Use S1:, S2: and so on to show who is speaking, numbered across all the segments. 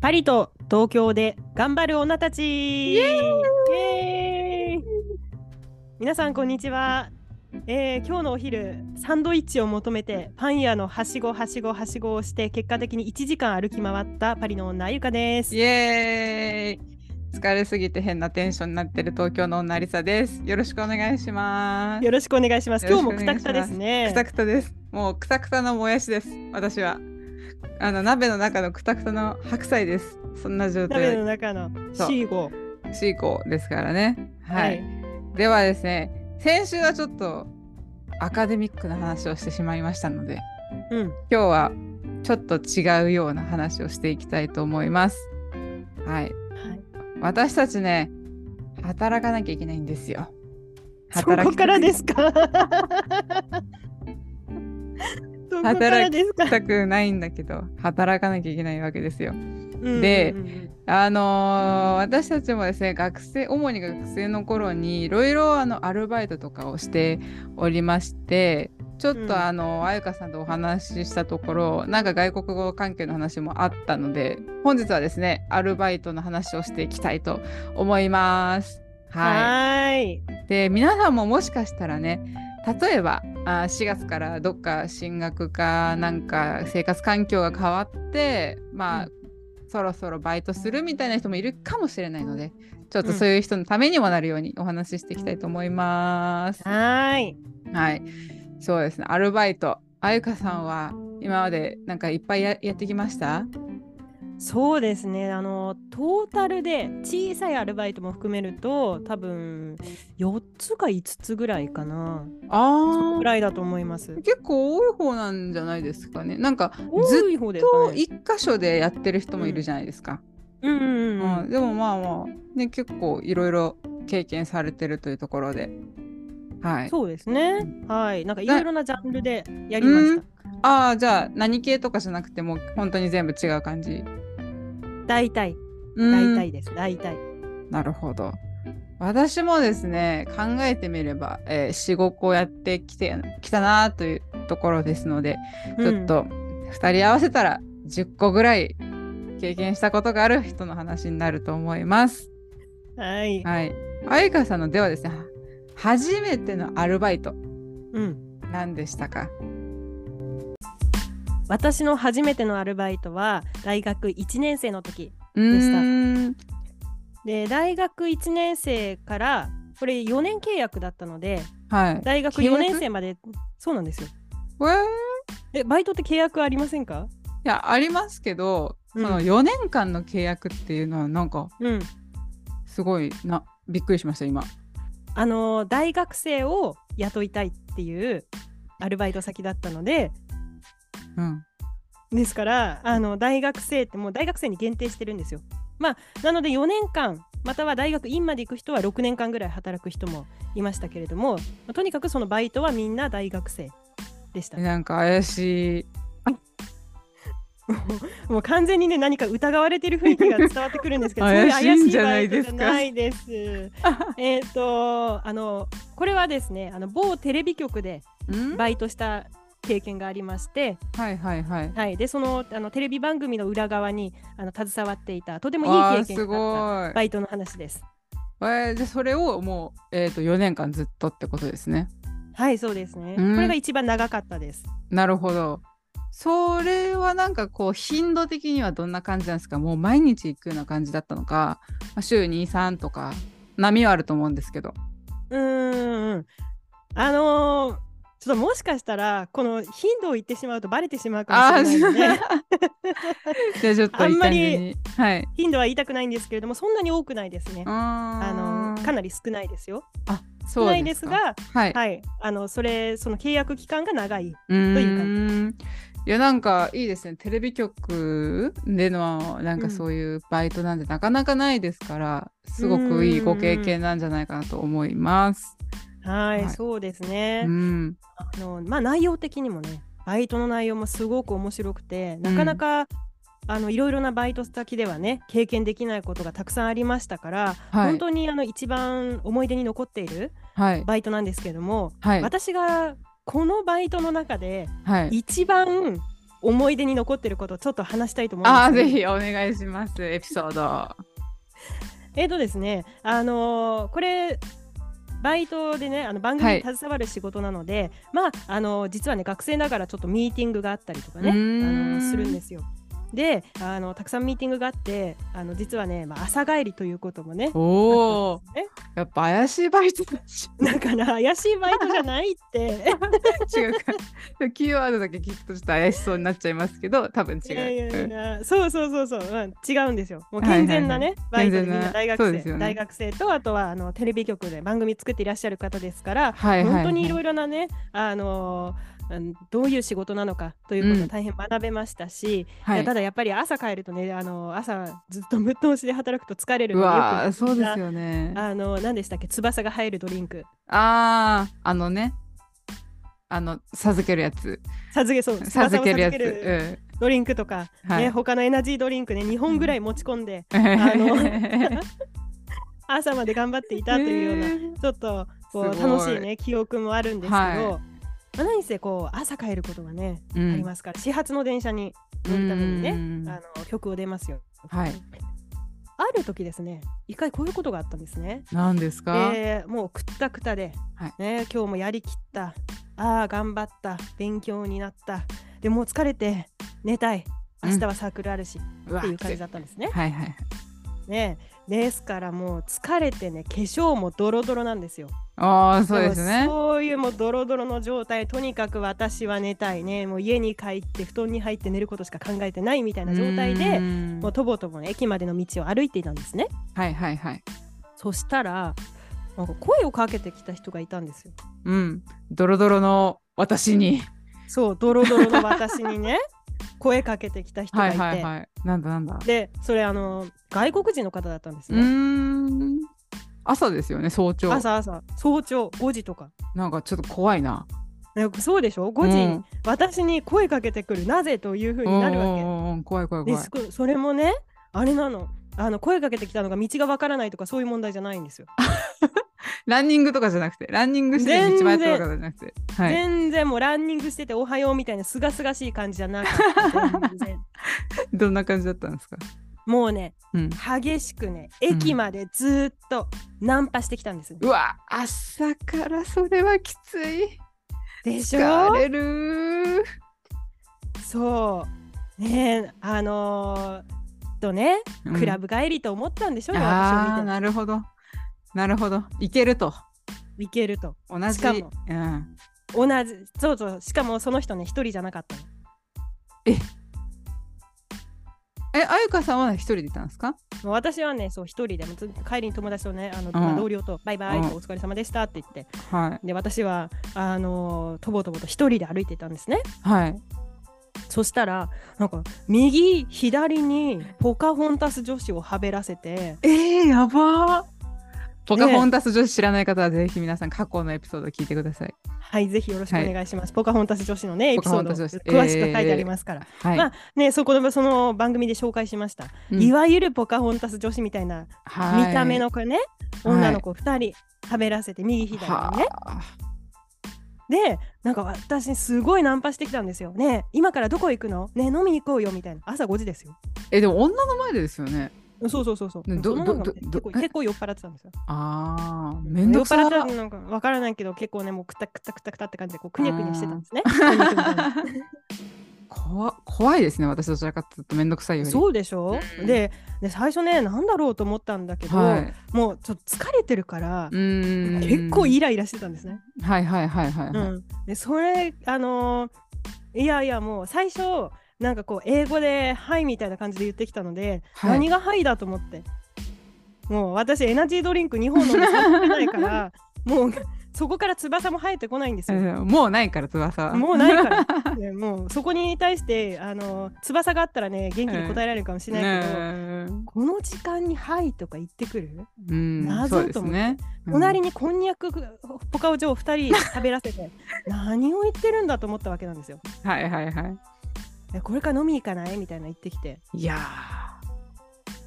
S1: パリと東京で頑張る女たちイエ皆さんこんにちは、えー、今日のお昼サンドイッチを求めてパン屋のはしごはしごはしごをして結果的に1時間歩き回ったパリの女ゆかです
S2: イエーイ疲れすぎて変なテンションになってる東京の女りさです。よろしくお願いします。
S1: よろしくお願いします。今日もくたくたですね。
S2: くたくたです。もうくたくたのもやしです。私は。あの鍋の中のくたくたの白菜です。そんな状態。
S1: 鍋の中のシーゴ。
S2: シーゴですからね。はい。はい、ではですね、先週はちょっとアカデミックな話をしてしまいましたので、うん、今日はちょっと違うような話をしていきたいと思います。はい。はい、私たちね、働かなきゃいけないんですよ。
S1: 働そこからですか？
S2: 働きたくないんだけど働かなきゃいけないわけですよ。で、あのー、私たちもですね学生主に学生の頃にいろいろアルバイトとかをしておりましてちょっとあの、あゆかさんとお話ししたところなんか外国語関係の話もあったので本日はですねアルバイトの話をしていきたいと思います。はい。で皆さんももしかしたらね例えばあ4月からどっか進学かなんか生活環境が変わってまあ、そろそろバイトするみたいな人もいるかもしれないのでちょっとそういう人のためにもなるようにお話ししていきたいと思います。
S1: はい。
S2: はい。そうですね。アルバイト。あゆかさんは今までなんかいっぱいやってきました？
S1: そうですね。あのトータルで小さいアルバイトも含めると多分4つか5つぐらいかな。あぐらいだと思います。
S2: 結構多い方なんじゃないですかね。なんかずっと一箇所でやってる人もいるじゃないですか、
S1: うん、うんうんうん、
S2: でもまあまあね結構いろいろ経験されてるというところで。はい。
S1: そうですね。はい。なんかいろいろなジャンルでやりました、
S2: ああじゃあ何系とかじゃなくても本当に全部違う感じ
S1: 大体。大体です。大体。
S2: なるほど。私もですね、考えてみれば、えー、4、5個やってきてきたなというところですので、ちょっと2人合わせたら10個ぐらい経験したことがある人の話になると思います。
S1: はい。
S2: はい。あゆかさんのではですね、初めてのアルバイト、うん、何でしたか？
S1: 私の初めてのアルバイトは大学1年生の時でした。で大学1年生からこれ4年契約だったので、はい、大学4年生までそうなんですよ。えバイトって契約ありませんか？
S2: いやありますけど、うん、その4年間の契約っていうのはなんか、うん、すごいなびっくりしました今。
S1: あの大学生を雇いたいっていうアルバイト先だったのでうん、ですからあの大学生ってもう大学生に限定してるんですよ。まあ、なので4年間または大学院まで行く人は6年間ぐらい働く人もいましたけれども、まあ、とにかくそのバイトはみんな大学生でした。
S2: なんか怪しい。
S1: もう完全にね何か疑われてる雰囲気が伝わってくるんですけど そういう怪しいバイトじゃないです。えっとあのこれはですねあの某テレビ局でバイトした経験がありまして、
S2: はいはいはい。
S1: はい、でそのあのテレビ番組の裏側にあの携わっていたとてもいい経験があったバイトの話です。
S2: えー、でそれをもう、えーと、4年間ずっとってことですね。
S1: はいそうですね。これが一番長かったです。
S2: なるほど。それはなんかこう頻度的にはどんな感じなんですか？もう毎日行くような感じだったのか、まあ、週23とか波はあると思うんですけど。
S1: うんあのーちょっともしかしたらこの頻度を言ってしまうとバレてしまうかもしれないので。
S2: じゃあちょっとあ
S1: んまり頻度は言いたくないんですけれどもそんなに多くないですね。あのかなり少ないですよ。
S2: あ
S1: 少ないですが、はい、はい、あのそれその契約期間が長いという感じ。
S2: いやなんかいいですね。テレビ局でのなんかそういうバイトなんてなかなかないですから、すごくいいご経験なんじゃないかなと思います。
S1: はい、はい、そうですね。うん、あのまあ内容的にもね、バイトの内容もすごく面白くて、なかなか、うん、あのいろいろなバイト先ではね経験できないことがたくさんありましたから、はい、本当にあの一番思い出に残っているバイトなんですけども、はい、私がこのバイトの中で一番思い出に残ってることをちょっと話したいと思うんです
S2: あぜひお願いしますエピソード。
S1: えっとですねあのー、これバイトでねあの番組に携わる仕事なので、はい、まああの実はね学生ながらちょっとミーティングがあったりとかねあのするんですよ。であのたくさんミーティングがあってあの実はね、まあ、朝帰りということもね
S2: おお、ね、やっぱ怪しいバイトだ
S1: し。だから怪しいバイトじゃないって。
S2: 違うか。キーワードだけ聞くとちょっと怪しそうになっちゃいますけど多分違う。いやいやい
S1: や、そうそうそうそう、うん、違うんですよ。もう健全なね、はい。はいはい、バイトでみんな。大学生、ね、大学生とあとはあのテレビ局で番組作っていらっしゃる方ですから、はいはいはい、本当にいろいろなねあのーどういう仕事なのかということを大変学べましたし、うんはい、ただやっぱり朝帰るとねあの朝ずっとぶっ通しで働くと疲れるの
S2: でそうですよね。
S1: あの何でしたっけ？翼が入るドリンク。
S2: あああのね。あの授けるやつ。
S1: 授けそう
S2: 授けるやつ、うん。
S1: ドリンクとか、はい、他のエナジードリンクね2本ぐらい持ち込んで、うん、あの 朝まで頑張っていたというような、えー、ちょっとこう楽しいね記憶もあるんですけど、はい、何せこう朝帰ることがね、うん、ありますから始発の電車に乗るためにねあの曲を出ますよ。
S2: はい。
S1: ある時ですね一回こういうことがあったんですね。
S2: 何ですか、
S1: えー、もうくったくたで、はい、ね、今日もやりきった。ああ頑張った。勉強になった。でもう疲れて寝たい。明日はサークルあるし、うん、っていう感じだったんですね。
S2: はいはい。
S1: ねですからもう疲れてね化粧もドロドロなんですよ。
S2: ああそうですね。
S1: そういうもうドロドロの状態とにかく私は寝たいねもう家に帰って布団に入って寝ることしか考えてないみたいな状態でもうとぼとぼ、ね、駅までの道を歩いていたんですね。
S2: はいはいはい。
S1: そしたらなんか声をかけてきた人がいたんですよ。
S2: うん。ドロドロの私に。
S1: そうドロドロの私にね。声かけてきた人がいて、はいはいはい、
S2: なんだなんだ。
S1: でそれあの外国人の方だったんですね。
S2: 朝ですよね早朝。
S1: 朝朝。早朝。5時とか。
S2: なんかちょっと怖いな。
S1: そうでしょ？5時、うん、私に声かけてくる。なぜというふうになるわけ。
S2: 怖い怖い怖い。
S1: それもねあれなの。あの声かけてきたのが道がわからないとかそういう問題じゃないんですよ
S2: ランニングとかじゃなくて、ランニングして道迷ったとかじゃなくて。
S1: はい、全然もうランニングしてておはようみたいなすがすがしい感じじゃなかった。
S2: どんな感じだったんですか？
S1: もうね、うん、激しくね、駅までずっとナンパしてきたんです、ね、
S2: うわ、朝からそれはきつい。
S1: でしょ？
S2: 疲れる。
S1: そう。ねあのー、とね、クラブ帰りと思ったんでしょうね、
S2: うん、ああなるほどなるほど。いけると。
S1: いけると。
S2: 同じ。しかも、うん、
S1: 同じ。そうそう。しかもその人ね一人じゃなかったの。
S2: え？えあゆかさんは一人でいたんですか？
S1: 私はねそう一人で。帰りに友達とねあの、うん、同僚とバイバイとお疲れ様でしたって言って、はい、で私はあのとぼとぼと一人で歩いてたんですね。
S2: はい。
S1: そしたらなんか右左にポカホンタス女子をはべらせて。
S2: えー、やばポカホンタス女子知らない方はぜひ皆さん過去のエピソード聞いてください。
S1: はい、ぜひよろしくお願いします。はい、ポカホンタス女子のね、エピソード詳しく書いてありますから。えー、まあね、そこでその番組で紹介しました。うん、いわゆるポカホンタス女子みたいな見た目の子ね、はい、女の子2人食べらせて右左にね。で、なんか私すごいナンパしてきたんですよ。ね今からどこ行くの？ね飲みに行こうよみたいな。朝5時ですよ。
S2: え、でも女の前でですよね。
S1: そうそうそうそう。どどど結構結構酔っ払ってたんですよ。
S2: ああ、めんどくさ
S1: 酔っ払ってたのかわからないけど、結構ね、もうくたくたくたくたって感じで、こうくにゃくにゃしてたんですね。
S2: 怖怖いですね、私どちらかというとめんどくさいより。
S1: そうでしょ、うん、でで、最初ね、なんだろうと思ったんだけど、はい、もうちょっと疲れてるから、結構イライラしてたんですね。
S2: はいはいはいはい、はい、う
S1: ん。で、それ、あのー、いやいや、もう最初、なんかこう英語で「はい」みたいな感じで言ってきたので、はい、何が「はい」だと思ってもう私エナジードリンク2本飲んでないから もうそこから翼も生えてこないんですよ。
S2: もうないから翼。
S1: もうないから。もうそこに対してあの翼があったらね元気に答えられるかもしれないけど、この時間に「はい」とか言ってくる、
S2: うん、謎
S1: と思って、ねうん、隣にこんにゃくポカオジョを2人食べらせて 何を言ってるんだと思ったわけなんですよ。
S2: はいはいはい。
S1: これから飲み行かない？みたいな言ってきて
S2: いや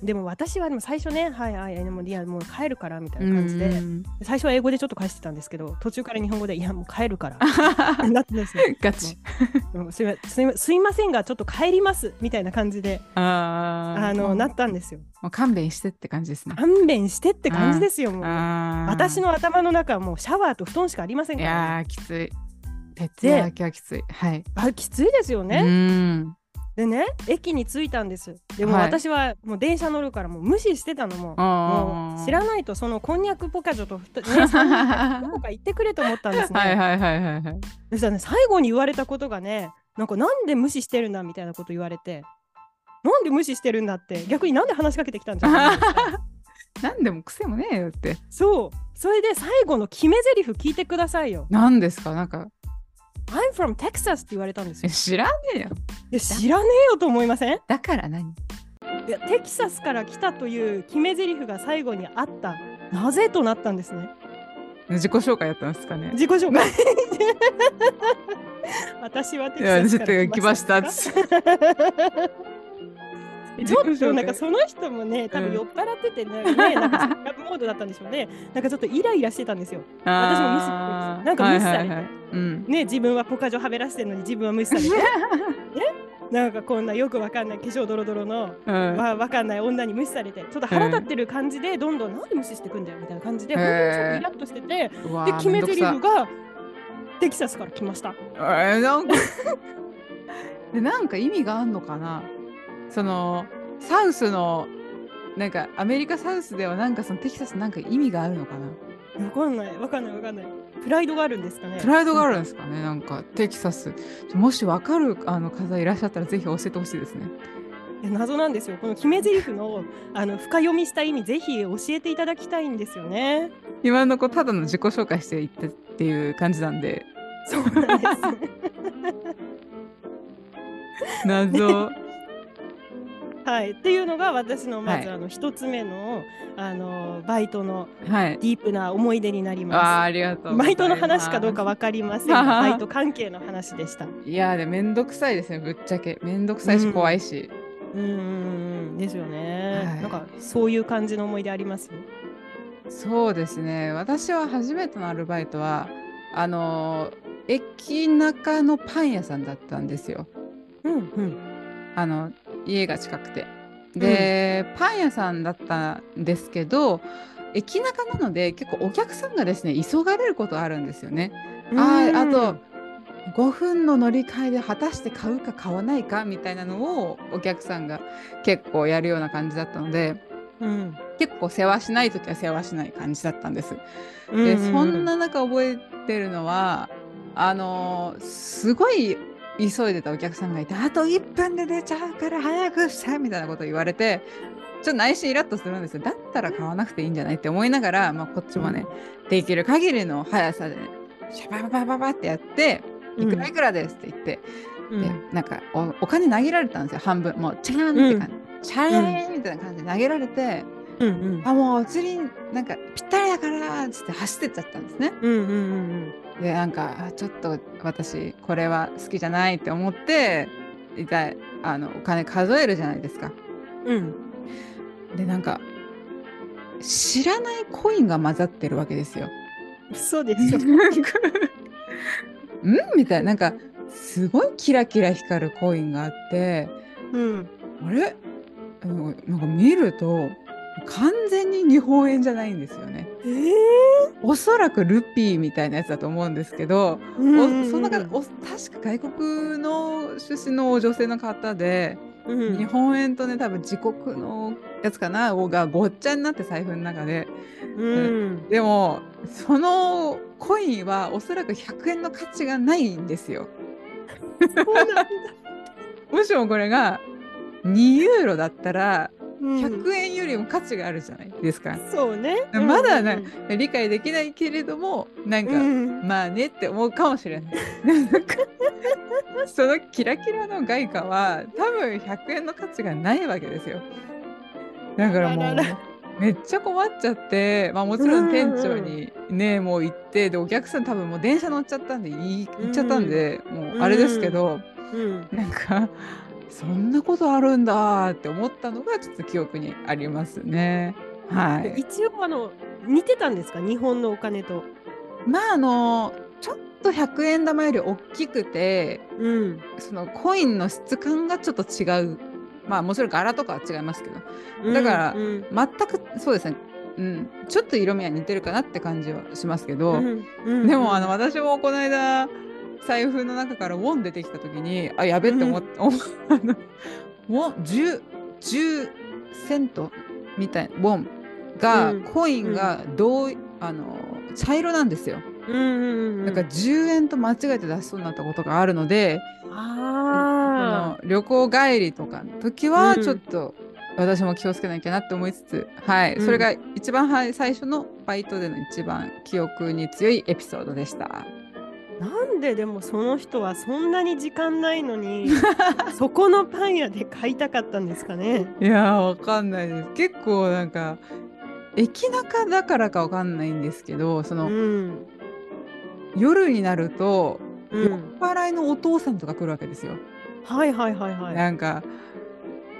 S1: でも私はでも最初ね、はいはい、でもいやもう帰るからみたいな感じで、最初は英語でちょっと返してたんですけど、途中から日本語でいやもう帰るから なってですね。
S2: ガチ
S1: すいすいませんがちょっと帰りますみたいな感じであのなったんですよ。
S2: もう勘弁してって感じですね。
S1: 勘弁してって感じですよ。もう私の頭の中はもうシャワーと布団しかありませんから、
S2: ね、いやきつい。徹夜明けはきつい。はい。
S1: あきついですよね。でね駅に着いたんです。でも私はもう電車乗るからもう無視してたのも。もう知らないとそのこんにゃくポカジョと、ね、どこか行ってくれと思ったんですね。はいはいはいはい、はい。そしたらね最後に言われたことがねなんかなんで無視してるんだみたいなこと言われて。なんで無視してるんだって。逆になんで話しかけてきたんじゃないですか
S2: なんでも癖もねえよって。
S1: そう。それで最後の決め台詞聞いてくださいよ。
S2: 何ですか？なんか
S1: I'm from Texas って言われたんですよ。
S2: 知らねえよ。
S1: いや知らねえよと思いません？
S2: だから何？
S1: いやテキサスから来たという決め台詞が最後にあった。なぜとなったんですね。
S2: 自己紹介やったんですかね。
S1: 自己紹介。私はテキサスから来ました。ちょっと なんかその人もね、多分酔っ払っててね、うん、ねなんかラブモードだったんでしょうね。なんかちょっとイライラしてたんですよ。私も無視なんか無視されて、はいはいはい。うん、ね、自分はポカジョはべらしてるのに自分は無視されて、ね、なんかこんなよくわかんない化粧ドロドロの、うん、わわかんない女に無視されて、ちょっと腹立ってる感じで、どんどんなんで無視してくんだよみたいな感じで、本当にちょっとイラッとしてて、で、決め台詞がテキサスから来ました。
S2: えー、なんか。でなんか意味があんのかな？そのサウスのなんかアメリカサウスではなんかそのテキサスなんか意味があるのか
S1: な？わかんない。わかんないわかんない。プライドがあるんですかね？
S2: プライドがあるんですかね？なんかテキサス。もしわかるあの方いらっしゃったらぜひ教えてほしいですね。
S1: 謎なんですよ。この決め台詞のあの深読みした意味ぜひ教えていただきたいんですよね。
S2: 今の子ただの自己紹介していったっていう感じなんで。
S1: そうなんです。
S2: 謎
S1: はい、っていうのが私のまず、あの一つ目のあのバイトのディープな思い出になります。
S2: あありがとう
S1: バイトの話かどうかわかりませんが、バイト関係の話でした。
S2: いやでめんどくさいですね、ぶっちゃけ。めんどくさいし、怖いし。
S1: うん、うんですよね、はい、なんかそういう感じの思い出あります？
S2: そうですね。私は初めてのアルバイトはあの駅中のパン屋さんだったんですよ。
S1: うんうん。
S2: あの家が近くて。で、うん、パン屋さんだったんですけど駅中なので結構お客さんがですね急がれることあるんですよね。ああと5分の乗り換えで果たして買うか買わないかみたいなのをお客さんが結構やるような感じだったので、うん、結構世話しない時は世話しない感じだったんです。でそんな中覚えてるのはあのすごい急いでたお客さんがいてあと1分で出ちゃうから早くしてみたいなこと言われてちょっと内心イラッとするんですよ。だったら買わなくていいんじゃないって思いながら、まあ、こっちもね、できる限りの速さで、ね、シャバババババってやっていくらいくらですって言って、うん、でなんかおお金投げられたんですよ半分。もうチャーンって感じ、うん、チャーンみたいな感じで投げられて、うん。うん、あもうお釣りなんかぴったりだからっつって走ってっちゃったんですね。うんうんうんでなんかちょっと私これは好きじゃないって思っていたあのお金数えるじゃないですか。うん、でなんか知らないコインが混ざってるわけですよ。
S1: そうですよ。
S2: うん？みたいななんかすごいキラキラ光るコインがあって、うん、あれ？なんか見ると完全に日本円じゃないんですよね。
S1: えー、
S2: おそらくルピーみたいなやつだと思うんですけど、うんその中お確か外国の出身の女性の方で、うん、日本円とね多分自国のやつかながごっちゃになって財布の中で、うん、でもそのコインはおそらく100円の価値がないんですよ。もしもこれが2ユーロだったら100円よりも価値があるじゃない？ですか。
S1: そうね。
S2: まだな、うん、理解できないけれどもなんか、うん、まあねって思うかもしれない。そのキラキラの外貨は多分100円の価値がないわけですよ。だからもう。めっちゃ困っちゃって、まあ、もちろん店長にね、もう行ってでお客さん多分もう電車乗っちゃったんで行っちゃったんで、もうあれですけど、うん、なんかそんなことあるんだって思ったのがちょっと記憶にありますね。はい、
S1: 一応あの似てたんですか？日本のお金と。
S2: まああのちょっと100円玉より大きくて、うん、そのコインの質感がちょっと違う。まあもちろん柄とかは違いますけど。だから、全くそうですね。うん、ちょっと色味は似てるかなって感じはしますけど、うんうん、でもあの私もこの間財布の中からウォン出てきた時にあやべって思って、うん、ウォン 10, 10セントみたいなウォンが、うん、コインがどう、あの茶色なんですよ。うんうんうん、だから10円と間違えて出しそうになったことがあるのであ旅行帰りとかの時はちょっと、私も気をつけなきゃなって思いつつ、はい、うん、それが一番、はい、最初のバイトでの一番記憶に強いエピソードでした。
S1: なんででもその人はそんなに時間ないのに そこのパン屋で買いたかったんですかね
S2: いやわかんないです結構なんか駅中だからかわかんないんですけどその、うん、夜になると、うん、酔っ払いのお父さんとか来るわけですよ。
S1: はいはいはいはい。
S2: なんか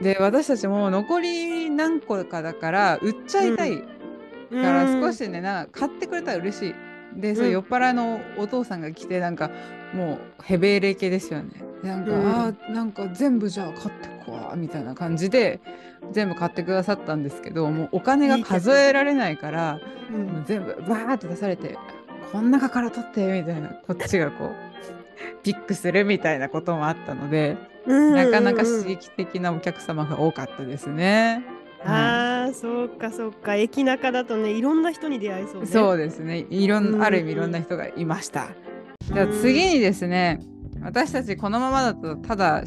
S2: で私たちも残り何個かだから売っちゃいたい、うん、から少しねな買ってくれたら嬉しい。で、そう酔っ払いのお父さんが来てなんかもうヘベレ系ですよね。なんか、うん、あなんか全部じゃあ買ってこわみたいな感じで全部買ってくださったんですけどもうお金が数えられないから、うん、全部バーって出されてこん中から取ってみたいなこっちがこうピックするみたいなこともあったので、なかなか刺激的なお客様が多かったですね。
S1: ああ、そうかそうか。駅中だとね、いろんな人に出会いそう、ね、
S2: そうですね。いろん、ある意味いろんな人がいました。じゃあ次にですね、私たちこのままだとただ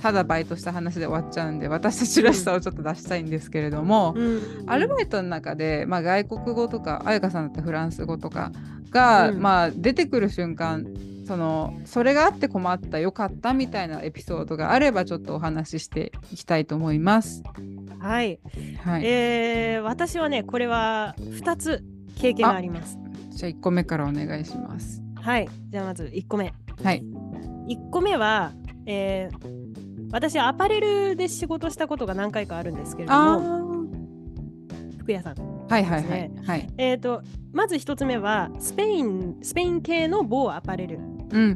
S2: ただバイトした話で終わっちゃうんで私たちらしさをちょっと出したいんですけれども、うん、アルバイトの中で、まあ、外国語とか彩香さんだったらフランス語とかが、うん、まあ、出てくる瞬間そのそれがあって困ったよかったみたいなエピソードがあればちょっとお話ししていきたいと思います。
S1: はい、はい、えー、私はねこれは2つ経験があります。
S2: じゃあ1個目からお願いします。
S1: はいじゃあまず1個目。
S2: はい、
S1: 1個目は、えー、私アパレルで仕事したことが何回かあるんですけれども。服屋さん、ね、
S2: はいはいはい、はい、
S1: えっ、ー、とまず一つ目はスペインスペイン系の某アパレル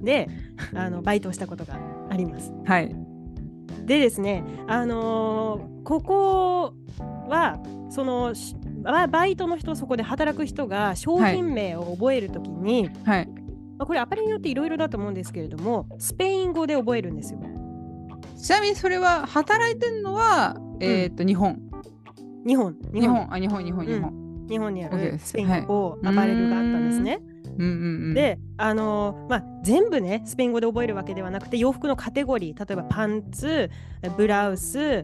S1: で、うん、あのバイトしたことがあります。
S2: はい、
S1: でですね、あのー、ここはそのバイトの人そこで働く人が商品名を覚えるときに、
S2: はい、
S1: まあ、これアパレルによっていろいろだと思うんですけれどもスペイン語で覚えるんですよ。
S2: ちなみにそれは働いてるのは、えっ、ー、と、日本？
S1: 日本。
S2: 日本。あ、日本、日本、日本。
S1: 日本にあるスペイン語アパレルがあったんですね。
S2: うん。うんうん、
S1: で、あのー、まあ、全部ねスペイン語で覚えるわけではなくて洋服のカテゴリー例えばパンツブラウス、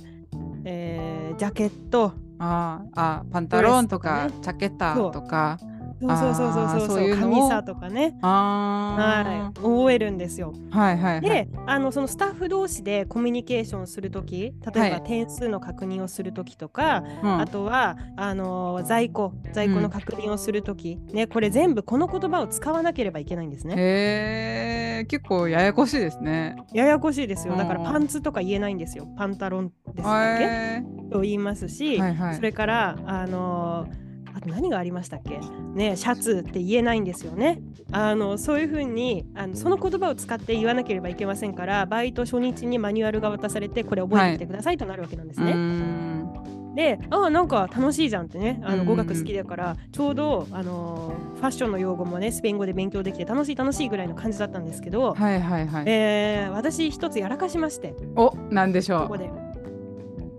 S1: えー、ジャケット。
S2: ああパンタロンとか、ね、ジャケッタとか
S1: そうそうそうそうそう。そう神さとかね。はい、覚えるんですよ。
S2: はい。はい、はい、
S1: であのそのスタッフ同士でコミュニケーションする時例えば点数の確認をする時とか、はい、あとはあの在庫在庫の確認をする時、うん、ねこれ全部この言葉を使わなければいけないんですね。
S2: へえ結構ややこしいですね。
S1: ややこしいですよ。だからパンツとか言えないんですよ。パンタロンですだけ？と言いますし、はいはい、それからあのーあと何がありましたっけ？ねシャツって言えないんですよね。あのそういうふうにあのその言葉を使って言わなければいけませんからバイト初日にマニュアルが渡されてこれ覚えてみてくださいとなるわけなんですね。はい、であなんか楽しいじゃんってね。あの語学好きだからちょうどあのファッションの用語もねスペイン語で勉強できて楽しい楽しいぐらいの感じだったんですけど、
S2: はいはいはい。
S1: えー、私一つやらかしまして。
S2: おなんでしょう。
S1: ここで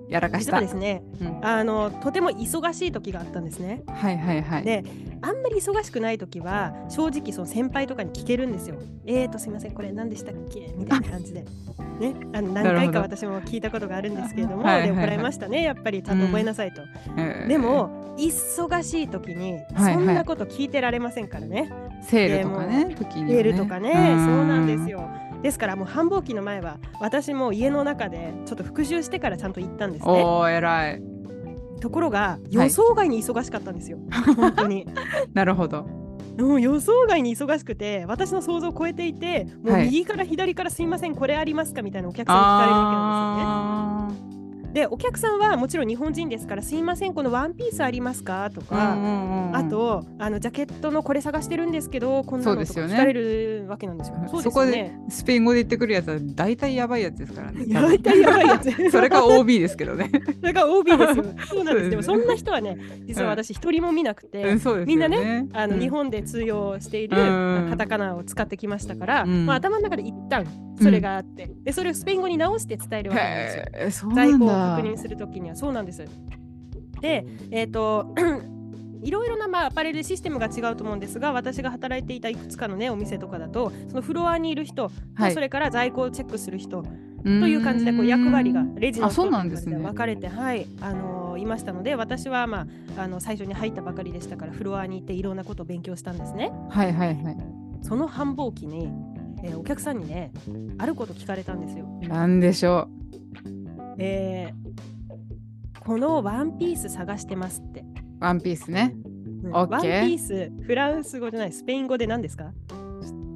S2: やらかした
S1: ですね、うん、あのとても忙しい時があったんですね。
S2: はいはいはい。
S1: であんまり忙しくない時は正直その先輩とかに聞けるんですよ。えーとすいませんこれ何でしたっけ？みたいな感じで。ね、あの何回か私も聞いたことがあるんですけれども、で怒られましたねやっぱりちゃんと覚えなさいと。うん、でも忙しい時にそんなこと聞いてられませんからね。
S2: セールとかね
S1: 時に、ね、セールとかねそうなんですよ。ですからもう繁忙期の前は私も家の中でちょっと復習してからちゃんと行ったんですね。
S2: おー偉い
S1: ところが予想外に忙しかったんですよ、はい、本当に。
S2: なるほど。
S1: もう予想外に忙しくて私の想像を超えていてもう右から左からすいません、これありますか？みたいなお客さんに聞かれるわけなんですよね。でお客さんはもちろん日本人ですから「すいませんこのワンピースありますか?」とか、うんうんうん、あとあのジャケットのこれ探してるんですけどこんなのとか聞かれるわけなんですよ。
S2: そ、ね、こでスペイン語で言ってくるやつは大体やばいやつですからね。
S1: 大体やばいやつ。
S2: それが OB ですけどね。
S1: それが OB ですよ。そうなんです。でもそんな人はね実は私一人も見なくて、うんね、みんなねあの、うん、日本で通用している、カタカナを使ってきましたから、まあ、頭の中で一旦それがあって、でそれをスペイン語に直して伝えるわけなんですよ。在庫を確認するときに。にはそうなんです。で、えっ、ー、といろいろな、まあ、アパレルシステムが違うと思うんですが私が働いていたいくつかの、ね、お店とかだとそのフロアにいる人、はい、それから在庫をチェックする人という感じでこう役割がレジの人と分かれて、ね、はいあのー、いましたので私は、まあ、あの最初に入ったばかりでしたからフロアに行っていろんなことを勉強したんですね。
S2: はいはいはい、
S1: その繁忙期に、えー、お客さんにねあること聞かれたんですよ。
S2: なんでしょ
S1: う。えーこのワンピース探してますって。
S2: ワンピースね。
S1: うん、ワンピース、フランス語じゃない、スペイン語で何ですか？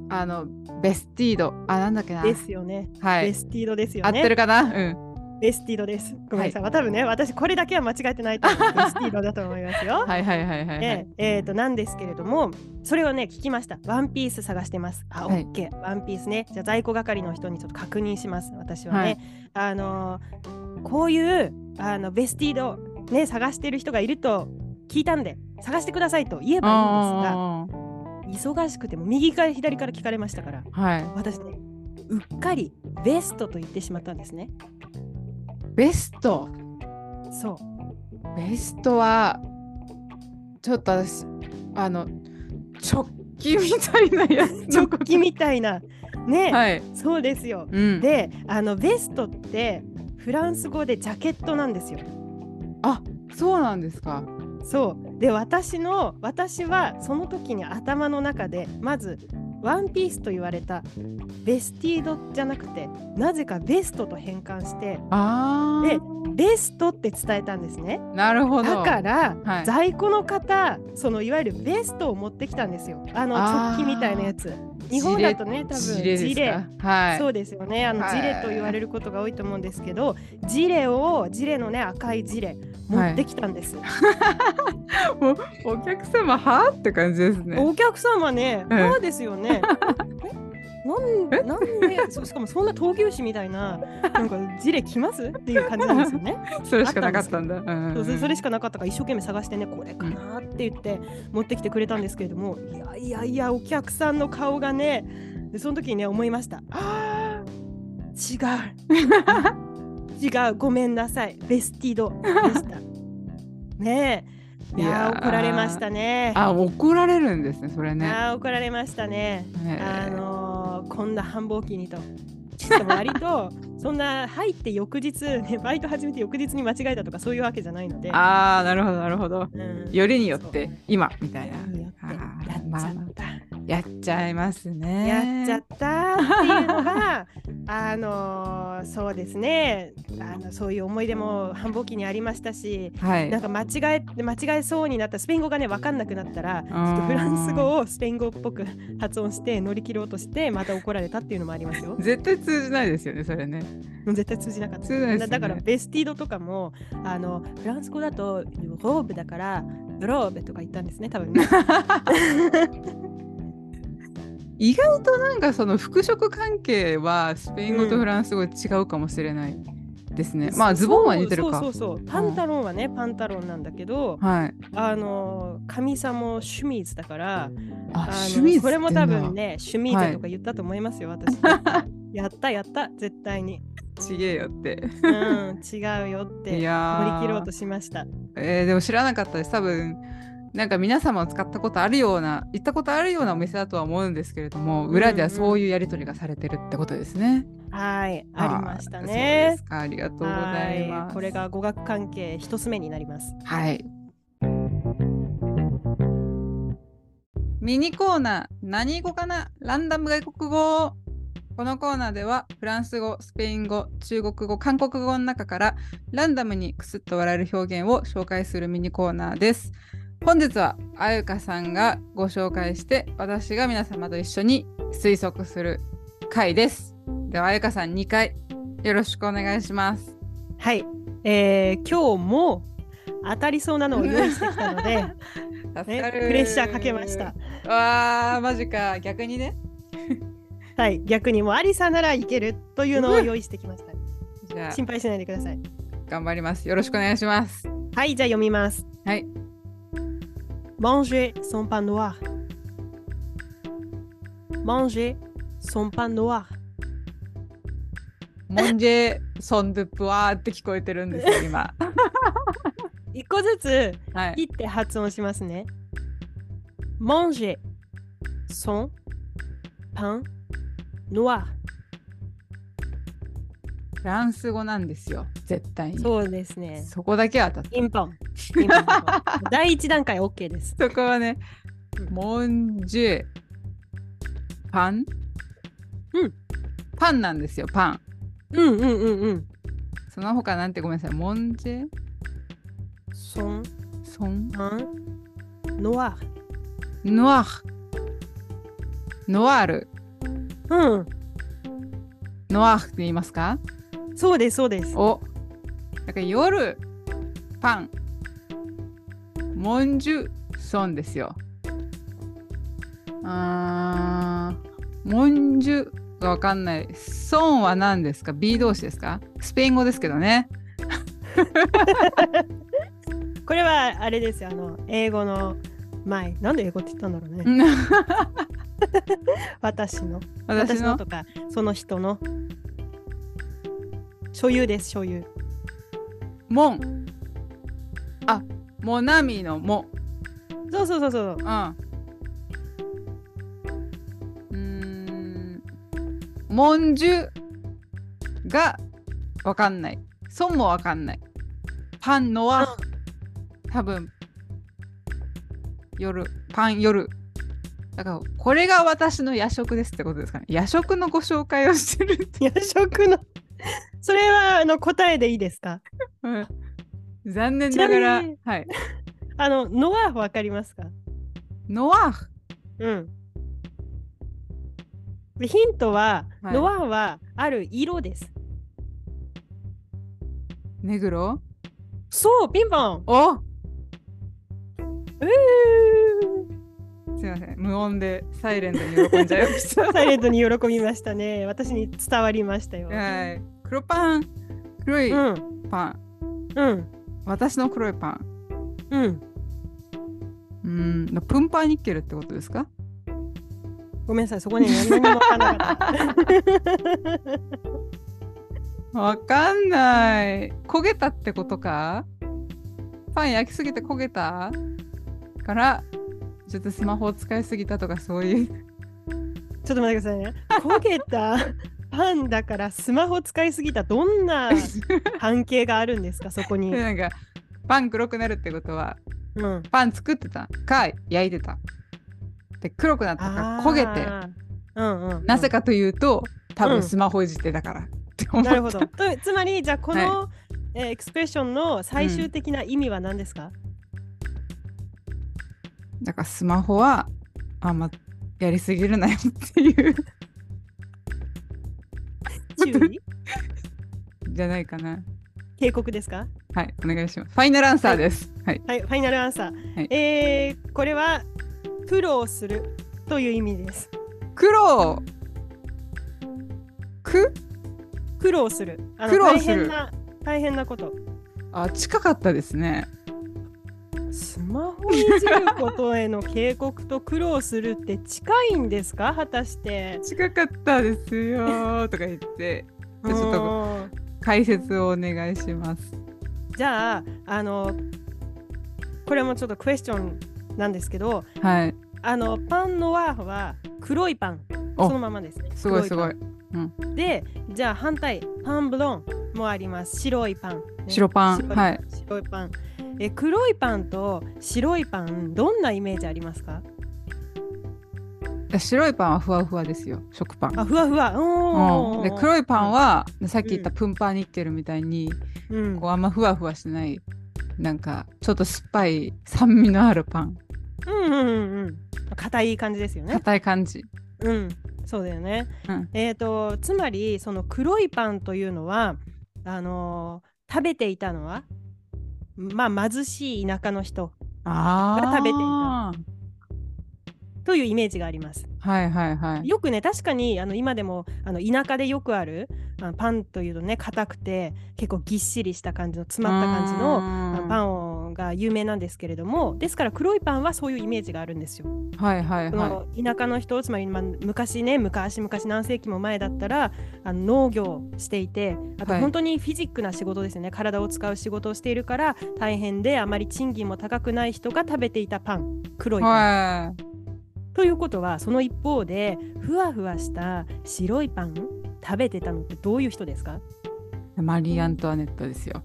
S2: あの、ベスティード。あ、なんだっけな。
S1: ですよね。はい。ベスティードですよ
S2: ね。合ってるかな？うん。
S1: ベスティードです。ごめんなさい。はい、多分ね、私これだけは間違えてないと思う。ベスティードだと思いますよ。
S2: はいはいはいはい、はい、
S1: ええー、と、なんですけれども、それをね、聞きました。ワンピース探してます。あ、オッケー。ワンピースね。じゃあ在庫係の人にちょっと確認します。私はね。はい、あのー、こういうあのベスティードね探してる人がいると聞いたんで探してくださいと言えばいいんですが忙しくても右から左から聞かれましたから、はい、私ねうっかりベストと言ってしまったんですね。
S2: ベスト。
S1: そう。
S2: ベストはちょっと私あの直帰みたいなやつ
S1: 直帰みたいな。ね、はい、そうですよ、うん、であのベストってフランス語でジャケットなんですよ。
S2: あそうなんですか。
S1: そう。で私の私はその時に頭の中でまずワンピースと言われたベスティードじゃなくてなぜかベストと変換してでベストって伝えたんですね。
S2: なるほど。
S1: だから、はい、在庫の方そのいわゆるベストを持ってきたんですよ。あの直帰みたいなやつ。日本だとね多分ジレ。はい、そうですよね。あの、はい、ジレと言われることが多いと思うんですけどジレをジレのね赤いジレ持ってきたんです。
S2: はい、もうお客様は？って感じですね。
S1: お客様ね、はですよね。なんなんでしかもそんな闘牛士みたいななんかジレ来ますっていう感じなんですよね。
S2: それしかなかったんだ。
S1: うんそれしかなかったから一生懸命探してねこれかなって言って持ってきてくれたんですけれどもいやいやいやお客さんの顔がねでその時にね思いました。あ違う。違うごめんなさい。ベスティドでした。ねえ。いや怒られましたね。
S2: あ怒られるんですねそれね。
S1: あ怒られましたね。あのー、こんな繁忙期にと。しかも割と そんな入って翌日、ね、バイト始めて翌日に間違えたとかそういうわけじゃないので。
S2: ああなるほどなるほど、うん、よりによって今みたいな。
S1: やっちゃった、
S2: やっちゃいますね。
S1: やっちゃったっていうのが あのそうですね。あのそういう思い出も繁忙期にありましたし、はい、なんか間違え間違えそうになったスペイン語がね分かんなくなったらちょっとフランス語をスペイン語っぽく 発音して乗り切ろうとしてまた怒られたっていうのもありますよ。
S2: 絶対通じないですよねそれね。
S1: 絶対通じなかった、ね、だからベスティードとかもあのフランス語だとローブだからブローブとか言ったんですね多分ね
S2: 意外となんかその服飾関係はスペイン語とフランス語違うかもしれない。ですね。まあズボンは似てるか。
S1: そうそうそうパンタロンはね、パンタロンなんだけど、はい。あの神様シュミーズだから、あシュミーズこれも多分ね、シュミーズとか言ったと思いますよ、私。やったやった絶対に。
S2: ちげえよって。
S1: うん、違うよって乗り切ろうとしました。
S2: えー、でも知らなかったです。多分なんか皆様を使ったことあるような行ったことあるようなお店だとは思うんですけれども、裏ではそういうやり取りがされてるってことですね。
S1: はい、ありましたね。
S2: そうですか、ありがとうございます。
S1: これが語学関係一つ目になります。
S2: はい。ミニコーナー、何語かな？ランダム外国語。このコーナーではフランス語、スペイン語、中国語、韓国語の中からランダムにクスッと笑える表現を紹介するミニコーナーです。本日はあゆかさんがご紹介して私が皆様と一緒に推測する回です。ではあゆかさん2回よろしくお願いします。
S1: はい、えー、今日も当たりそうなのを用意してきたので ね、プレッシャーかけました。
S2: わあマジか逆にね。
S1: はい逆にもアリサならいけるというのを用意してきました。じゃあ心配しないでください。
S2: 頑張ります。よろしくお願いします。
S1: はいじゃあ読みます。
S2: はい。
S1: Manger son pain noir. Manger son pain noir.
S2: モンジェソンドゥプワーって聞こえてるんですよ、今。
S1: 一個ずつ切って発音しますね。モンジェソンパンノワ
S2: フランス語なんですよ、絶対に。
S1: そうですね。
S2: そこだけは当たった。
S1: ピンポン。ピンポン第一段階 OK です。
S2: そこはね、モンジェパン？
S1: うん。
S2: パンなんですよ、パン。
S1: うんうんうんうん。
S2: その他なんてごめんなさい。モンジェ
S1: ソン？
S2: ソン？
S1: パン？ノワ
S2: ーノワーノワール
S1: うん
S2: ノワーって言いますか？
S1: そうですそうです
S2: おだから夜パンモンジュソンですよあーモンジュがわかんない。ソンは何ですか ?B 動詞ですか？スペイン語ですけどね。
S1: これはあれですよ。あの、英語の前。なんで英語って言ったんだろうね。私の？
S2: 私の
S1: とか、その人の。所有です、所有。
S2: もん。あ、モナミのも。
S1: そうそうそうそう。
S2: うん。モンジュがわかんない。ソンもわかんない。パンのは多分夜、パン夜。だからこれが私の夜食ですってことですかね。夜食のご紹介をしてる。
S1: 夜食のそれはあの答えでいいですか、
S2: うん、残念ながら。はい。
S1: あの、ノワーフわかりますか？
S2: ノワーフ？
S1: うん。ヒントは、はい、ノワーはある色です。
S2: ネグロ
S1: そうピンポン。
S2: お！
S1: え
S2: ー、すいません。無音でサイレントに喜んじゃいました。
S1: サイレントに喜びましたね。私に伝わりましたよ。
S2: はい黒パン。黒いパン。
S1: うん。
S2: 私の黒いパン。
S1: うん。
S2: うん。プンパーニッケルってことですか？
S1: ごめんなさい、そこに何も分かんなかった。
S2: わかんない。焦げたってことか？パン焼きすぎて焦げた？からちょっとスマホを使いすぎたとかそういう。ちょ
S1: っと待ってくださいね。焦げた？パンだからスマホ使いすぎた。どんな 関係があるんですかそこに？
S2: なんかパン黒くなるってことは、
S1: うん、
S2: パン作ってたか焼いてた。で黒くなったから焦げて、
S1: うんうん、
S2: なぜかというと多分スマホいじってだから、
S1: うん、なるほど。つまりじゃあこの、はい、えー、エクスプレッションの最終的な意味は何ですか、
S2: うん、だからスマホはあんまやりすぎるなよっていう
S1: 注意
S2: じゃないかな。
S1: 警告ですか？
S2: はいお願いします。ファイナルアンサーです、
S1: はい、はい、ファイナルアンサー、はい、えー、これは苦労するという意味です。
S2: 苦労？く？
S1: 苦労する。
S2: 苦労する。
S1: 大変な大変なこと。
S2: あ、近かったですね。
S1: スマじること？への警告と？苦労するって近いんですか果たして
S2: 近かったですよと？か言ってちょっと？解説をお願いします
S1: じゃああのこれもちょっと？クエスチョンなんですけど、
S2: はい、
S1: あのパンノワーは黒いパンそのままですね。
S2: すごいすごい。
S1: うん、でじゃあ反対パンブロンもあります白いパン、ね、
S2: 白パンはい
S1: 白いパンえ黒いパンと白いパンどんなイメージありますか？
S2: 白いパンはふわふわですよ食パン。
S1: あふわふわ。
S2: うん、で黒いパンは、うん、さっき言ったプンパーニッケルみたいに、うん、こうあんまふわふわしてないなんかちょっと酸っぱい酸味のあるパン。
S1: うんうんうんうん。硬い感じですよね。
S2: 硬い感じ。
S1: うん。そうだよね、うん、えっ、ー、とつまりその黒いパンというのはあのー、食べていたのは？まあ貧しい田舎の人が食べていたというイメージがあります。
S2: はいはいはい。
S1: よくね確かにあの今でもあの田舎でよくあるあのパンというとね硬くて結構ぎっしりした感じの詰まった感じのパンが有名なんですけれどもですから黒いパンはそういうイメージがあるんですよ。
S2: はいはいは
S1: い。田舎の人つまり、まあ、昔ね昔昔何世紀も前だったらあの農業していてあと本当にフィジックな仕事ですよね、はい、体を使う仕事をしているから大変であまり賃金も高くない人が食べていたパン黒いパン。はいということはその一方でふわふわした白いパン食べてたのってどういう人ですか？
S2: マリー・アントワネットですよ。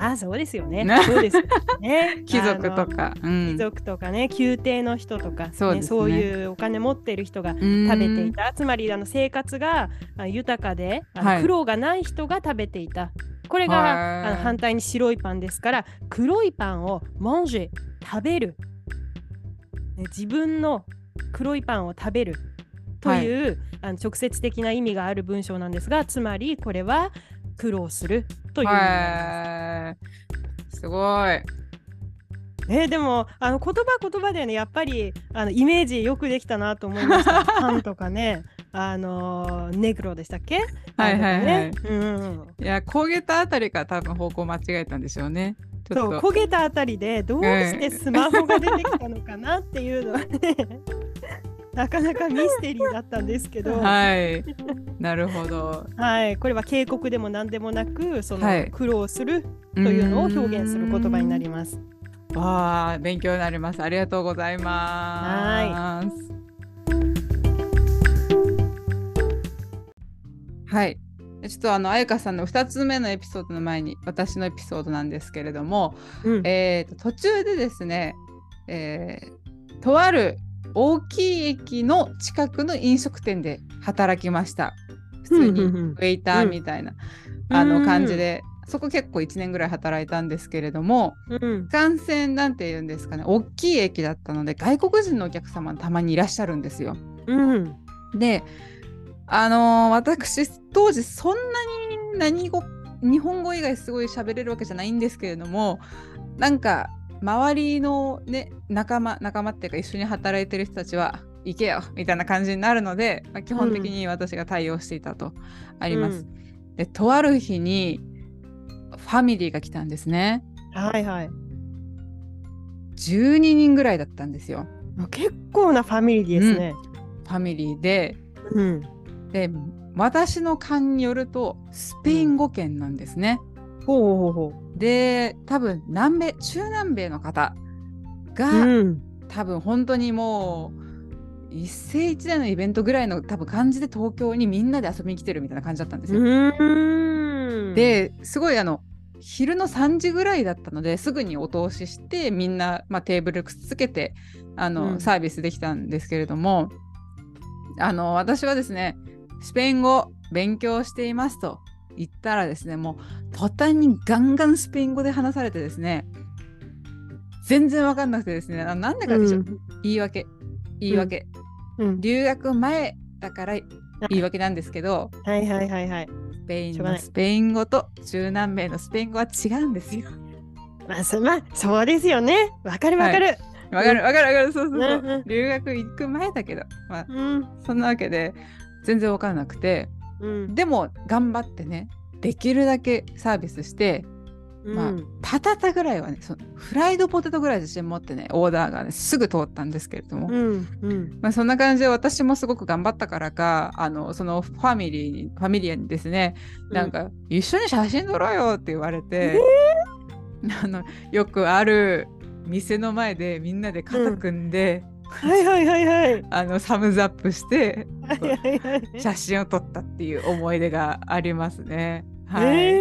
S1: あそうですよね。そうですよね。
S2: 貴族とか、
S1: うん、貴族とかね、宮廷の人とか、ね、そう、ね、そういうお金持ってる人が食べていた。つまりあの生活が豊かであの苦労がない人が食べていた。はい、これがあの反対に白いパンですから、黒いパンをモンジェ食べる。自分の黒いパンを食べるという、はい、あの直接的な意味がある文章なんですがつまりこれは苦労するという意味
S2: です。すごい。
S1: えー、でもあの言葉言葉でねやっぱりあのイメージよくできたなと思いました。パンとかね。あのネグロでしたっけ？
S2: はいはいはい。ねうん、いや焦げたあたりから多分方向間違えたんでしょうね。
S1: そう焦げたあたりでどうしてスマホが出てきたのかなっていうのはねなかなかミステリーだったんですけど。
S2: はい。なるほど。
S1: はい。これは警告でも何でもなくその苦労するというのを表現する言葉になります。
S2: わあ勉強になります。ありがとうございます。はい。ちょっとあの彩香さんの2つ目のエピソードの前に私のエピソードなんですけれども、うん、えー、途中でですね、えー、とある大きい駅の近くの飲食店で働きました。普通に。ウェイターみたいな、うん、あの感じで、そこ結構1年ぐらい働いたんですけれども、うん、幹線なんて言うんですかね。大きい駅だったので外国人のお客様たまにいらっしゃるんですよ。うん、であのー、私当時そんなに何語日本語以外すごい喋れるわけじゃないんですけれどもなんか周りのね仲間仲間っていうか一緒に働いてる人たちは行けよみたいな感じになるので、まあ、基本的に私が対応していたとあります。うん、でとある日にファミリーが来たんですね。
S1: はいはい。
S2: 12人ぐらいだったんですよ。
S1: 結構なファミリーですね。
S2: うん、ファミリーで、うん、で私の勘によるとスペイン語圏なんですね。
S1: ほうほうほ
S2: うで多分南米中南米の方が、うん、多分本当にもう一世一代のイベントぐらいの多分感じで東京にみんなで遊びに来てるみたいな感じだったんですよ。ですごいあの昼の3時ぐらいだったのですぐにお通ししてみんな、まあ、テーブルくっつけてあの、うん、サービスできたんですけれどもあの私はですねスペイン語勉強していますと言ったらですねもう途端にガンガンスペイン語で話されてですね全然分かんなくてですねなんでかでしょ、う。ん、言い訳。言い訳、うん、留学前だから言い訳なんですけど
S1: はいはいはいはい。
S2: スペインのスペイン語と中南米のスペイン語は違うんですよ。
S1: まあそ,、まあ、そうですよね。わかるわかる、はい。
S2: わかるわかるわかる、そうそうそう。留学行く前だけど、まあ、うん、そんなわけで、全然分からなくて、うん、でも頑張ってねできるだけサービスして、うん、まあパタタぐらいはねそのフライドポテトぐらい自信持ってねオーダーがねすぐ通ったんですけれども、うんうん、まあ、そんな感じで私もすごく頑張ったからかあのそのファミリーにファミリアにですねなんか、一緒に写真撮ろうよって言われて、えー、あのよくある店の前でみんなで肩組んで、
S1: はいはいはいはい
S2: あのサムズアップして写真を撮ったっていう思い出がありますね。はい、え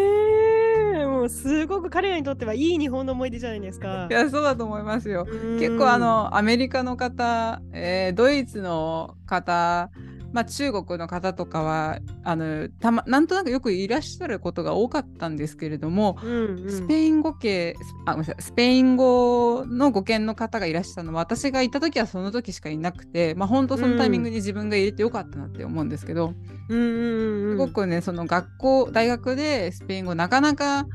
S1: ー、もうすごく彼らにとってはいい日本の思い出じゃないですか。
S2: いやそうだと思いますよ。結構あのアメリカの方、えー、ドイツの方まあ、中国の方とかはあのた、ま、なんとなくよくいらっしゃることが多かったんですけれども、うんうん、スペイン語系あごめんなさいスペイン語の語圏の方がいらっしゃるのは私がいた時はその時しかいなくて、まあ、本当そのタイミングに自分が入れてよかったなって思うんですけど、うん、すごくねその学校大学でスペイン語なかなか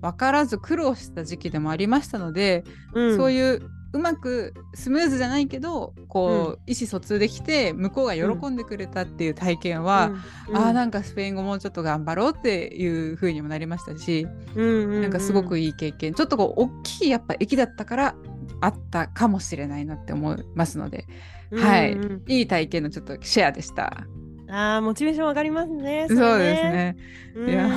S2: 分からず苦労した時期でもありましたので、うん、そういううまくスムーズじゃないけどこう、うん、意思疎通できて向こうが喜んでくれたっていう体験は、うん、あなんかスペイン語もうちょっと頑張ろうっていう風にもなりましたし、うんうんうん、なんかすごくいい経験。ちょっとこう大きいやっぱ駅だったからあったかもしれないなって思いますので、うんうん、はい。いい体験のちょっとシェアでした。
S1: あモチベーション上がりますね。
S2: そうですね。いや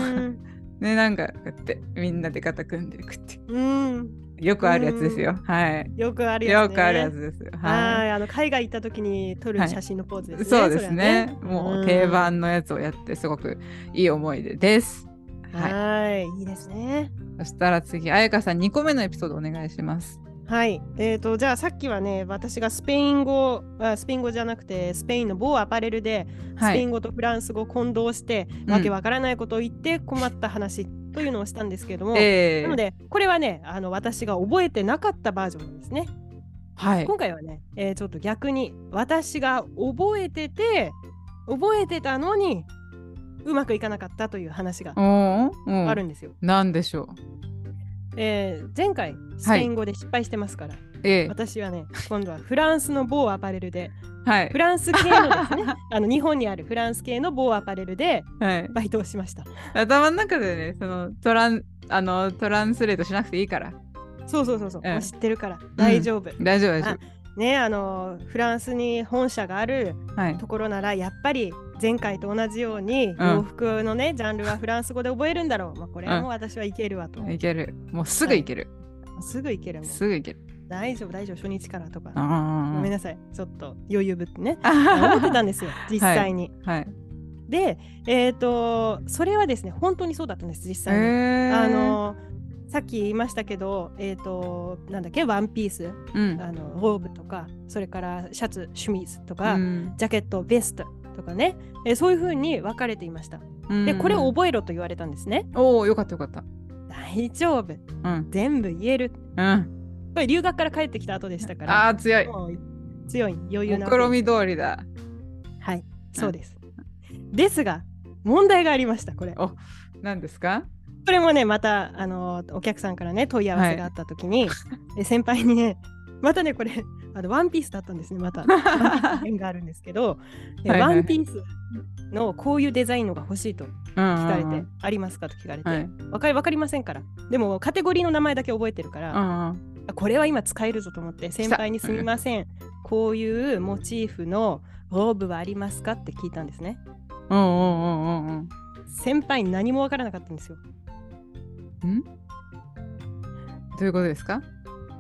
S2: ねなんかこうやってみんなで肩組んでいくって。うんよくあるやつですよ。はい。
S1: よくあるや
S2: つ、ね、よくあるやつです。
S1: はい。あの海外行った時に撮る写真のポーズです
S2: ね。はい、そうですね、ね、もう定番のやつをやってすごくいい思い出です。
S1: はい。いいですね。
S2: そしたら次、あやかさん2個目のエピソードお願いします。
S1: はい。えっ、ー、と、じゃあさっきはね、私がスペイン語あ、スペイン語じゃなくて、スペインの某アパレルで、スペイン語とフランス語を混同して、はい、わけわからないことを言って困った話というのをしたんですけれども、えー、なので、これはね、あの私が覚えてなかったバージョンですね。はい。今回はね、えー、ちょっと逆に、私が覚えてて、覚えてたのに、うまくいかなかったという話があるんですよ。
S2: 何でしょう
S1: えー、前回スペイン語で失敗してますから、はい、私はね今度はフランスの某アパレルで、はい、フランス系のですね。あの日本にあるフランス系の某アパレルでバイトをしました、
S2: 頭の中でねそのトランあのトランスレートしなくていいから。
S1: そうそうそうそう、うん、知ってるから。大丈夫、
S2: うん、大丈夫大丈夫
S1: ねあのフランスに本社があるところなら、やっぱり前回と同じように洋服のね、ジャンルはフランス語で覚えるんだろう。まあ、これはもう私はいけるわと。
S2: いける。もうすぐいける。
S1: はい、すぐいける。
S2: すぐいける。
S1: 大丈夫、大丈夫、初日からとか。ごめんなさい、ちょっと余裕ぶってね。思ってたんですよ、実際に。はい、はいで、えっ、ー、と、それはですね、本当にそうだったんです、実際に。あの、さっき言いましたけど、えっ、ー、と、なんだっけ、ワンピース、うん、あのローブとか、それからシャツ、シュミーズとか、うん、ジャケット、ベストとかね、えー、そういうふうに分かれていました。でこれを覚えろと言われたんですね。
S2: おおよかったよかった。
S1: 大丈夫、うん、全部言える。うん、これ留学から帰ってきた後でしたから。
S2: ああ強い。
S1: 強い余裕な。
S2: 目み通りだ。
S1: はいそうです。うん、ですが問題がありましたこれ。
S2: お何ですか？
S1: これもねまたあのお客さんからね問い合わせがあった時に、はい、先輩にねまたねこれあのワンピースだったんですねまた 変があるんですけどはい、ワンピースのこういうデザインのが欲しいと聞かれて、ありますか？と聞かれて、はい、分かり分かりませんからでもカテゴリーの名前だけ覚えてるから、これは今使えるぞと思って先輩にすみませんこういうモチーフのローブはありますかって聞いたんですね。先輩に何も分からなかったんですよ。
S2: ん？どういうことですか？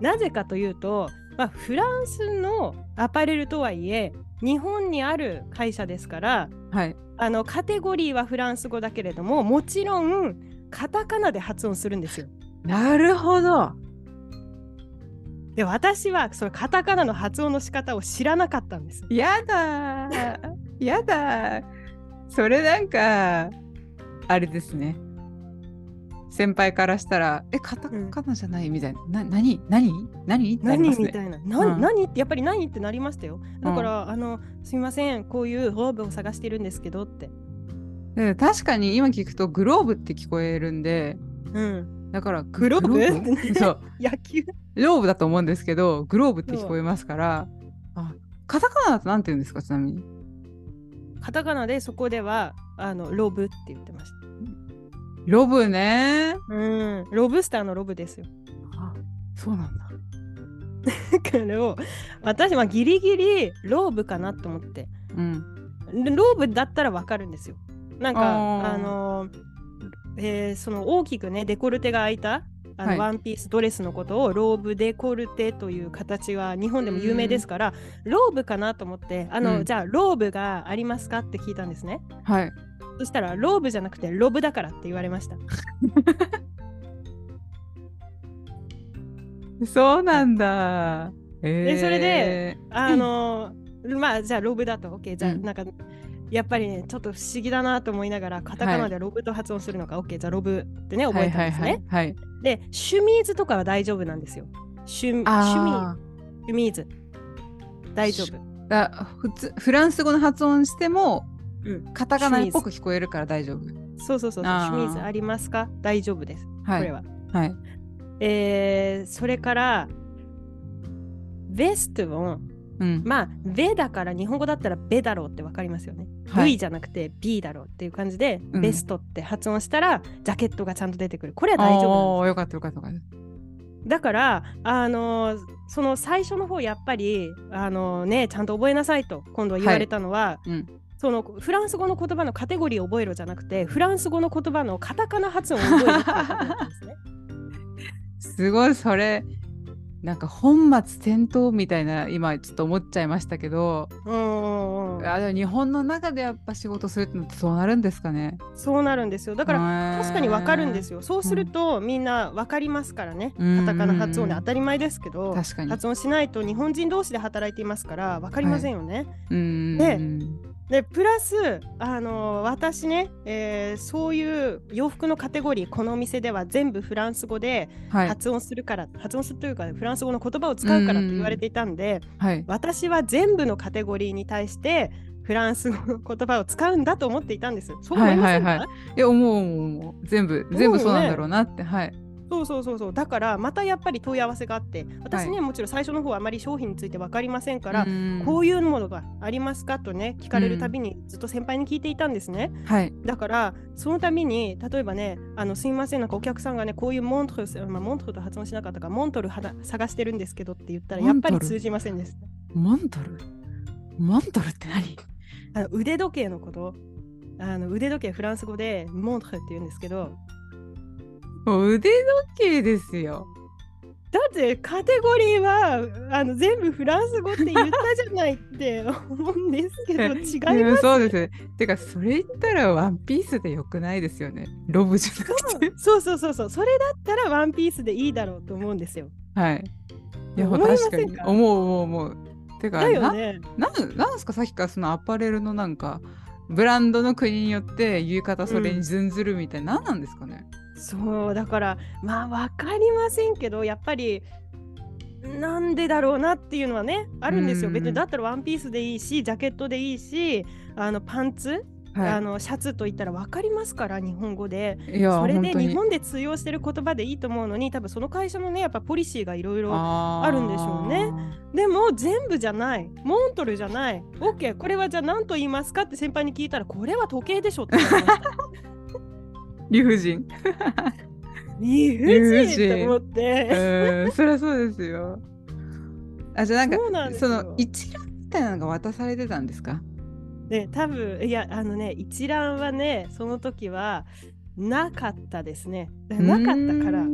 S1: なぜかというと、まあ、フランスのアパレルとはいえ日本にある会社ですから、はい、あのカテゴリーはフランス語だけれどももちろんカタカナで発音するんですよ。
S2: なるほど。
S1: で私はそのカタカナの発音の仕方を知らなかったんです。
S2: やだやだそれなんかあれですね。先輩からしたら、え、カタカナじゃない？みたいな。な、何？何？何？
S1: 何？みたいな。な、うん、何？ってやっぱり何？ってなりましたよ。だから、うん、あの、すみません、こういうローブを探してるんですけどって。
S2: 確かに今聞くとグローブって聞こえるんで、うん。だから
S1: グローブ？そう。野球？
S2: ローブだと思うんですけど、グローブって聞こえますから、あ、カタカナだとなんて言うんですか、ちなみに？
S1: カタカナでそこでは、あの、ローブって言ってました。
S2: ロブね。
S1: うん。ロブスターのロブですよ。
S2: あ、そうなんだ。
S1: これを私はギリギリローブかなと思って、うん、ローブだったらわかるんですよなんかあのえー、その大きくねデコルテが開いたあの、はい、ワンピースドレスのことをローブデコルテという形は日本でも有名ですから、ローブかなと思ってあの、うん、じゃあローブがありますかって聞いたんですね。はい。そしたらローブじゃなくてロブだからって言われました。
S2: そうなんだ。
S1: えー、でそれであのまあじゃあロブだと。OK じゃあ、なんかやっぱりねちょっと不思議だなと思いながらカタカナでロブと発音するのか、はい、OK じゃあロブってね覚えたんですね。はい、はい、でシュミーズとかは大丈夫なんですよ。シュミーシュミーズ大丈夫。
S2: あ普通フランス語の発音しても、うん、カタカナっぽく聞こえるから大丈夫。
S1: そうそうそうシュミーズありますか？大丈夫です。はい、これは。はい。えー、それからベストもうん、まあ「ベ」だから日本語だったら「ベ」だろうって分かりますよね。はい、V じゃなくて「B」だろうっていう感じで、うん、ベストって発音したらジャケットがちゃんと出てくる。これは大丈夫
S2: よ。よかったよかったよかった。
S1: だからあのー、その最初の方やっぱりあのー、ねちゃんと覚えなさいと今度言われたのは、はいうん、そのフランス語の言葉のカテゴリーを覚えろじゃなくてフランス語の言葉のカタカナ発音を覚えるってことなんですね。
S2: すごいそれなんか本末転倒みたいな今ちょっと思っちゃいましたけど、あでも日本の中でやっぱ仕事するってのってそうなるんですかね。
S1: そうなるんですよ。だから確かに分かるんですよ。そうするとみんな分かりますからね、うん、カタカナ発音で当たり前ですけど発音しないと日本人同士で働いていますから分かりませんよね、はい、ででプラスあの私ね、えー、そういう洋服のカテゴリーこのお店では全部フランス語で発音するから、はい、発音するというかフランス語の言葉を使うからと言われていたんで、はい、私は全部のカテゴリーに対してフランス語の言葉を使うんだと思っていたんです。そう思いませんか、はいはいはい、いや
S2: 思う思う。全部全部そうなんだろうなって、はい。
S1: そうそうそうそう。だからまたやっぱり問い合わせがあって私ね、はい、もちろん最初の方はあまり商品について分かりませんからこういうものがありますかとね聞かれるたびにずっと先輩に聞いていたんですね、はい、だからそのたびに例えばねあのすみませんなんかお客さんがねこういうモントル、まあ、モントルと発音しなかったかモントル探してるんですけどって言ったらやっぱり通じませんでした。
S2: モントル？モントルって何？
S1: あの腕時計のこと。あの腕時計フランス語でモントルって言うんですけど
S2: もう腕時計ですよ。
S1: だってカテゴリーはあの全部フランス語って言ったじゃないって 思うんですけど違います
S2: そうです。てかそれ言ったらワンピースでよくないですよね。ロブじゃなく
S1: て。そう。そうそうそうそれだったらワンピースでいいだろうと思うんですよ。
S2: はい。いや確かに。思う思う思う。てかだよね。ななんすかさっきからそのアパレルのなんかブランドの国によって言い方それに準ずるみたいな、うん、何なんですかね
S1: そうだからまあ分かりませんけどやっぱりなんでだろうなっていうのはねあるんですよ。別にだったらワンピースでいいしジャケットでいいしあのパンツはい、あのシャツと言ったら分かりますから日本語で。それで日本で通用してる言葉でいいと思うのに多分その会社のねやっぱポリシーがいろいろあるんでしょうね。でも全部じゃない。モントルじゃない。OK これはじゃあ何と言いますかって先輩に聞いたらこれは時計でしょって言われました
S2: 理不尽。
S1: 理不尽って思って。
S2: そりゃそうですよ。あじゃあなんかその一覧みたいなのが渡されてたんですか？
S1: ね多分いやあのね一覧はねその時はなかったですね。なかったから。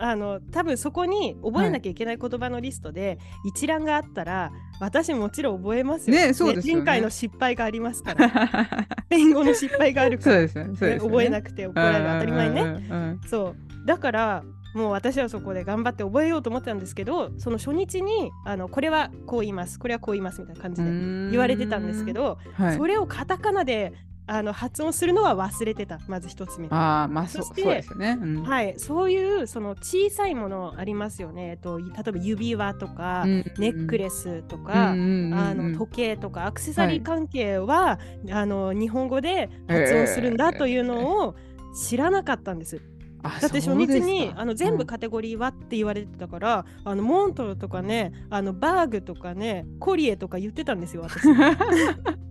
S1: あの多分そこに覚えなきゃいけない言葉のリストで一覧があったら、私もちろん覚えますよ。ね。そうです、ね、前回の失敗がありますから。スペイン語の失敗があるから、覚えなくて怒られる。当たり前ね。そう。だからもう私はそこで頑張って覚えようと思ってたんですけどその初日にあのこれはこう言いますこれはこう言いますみたいな感じで言われてたんですけど、はい、それをカタカナであの発音するのは忘れてた。まず一つ目。
S2: あまあそそうですね、
S1: うん、はい、そういうその小さいものありますよね、えっと、例えば指輪とか、うんうん、ネックレスとか、うんうん、あの時計とかアクセサリー関係は、はい、あの日本語で発音するんだというのを知らなかったんです。だって初日にあの全部カテゴリーはって言われてたから、うん、あのモントロとかねあのバーグとかねコリエとか言ってたんですよ私。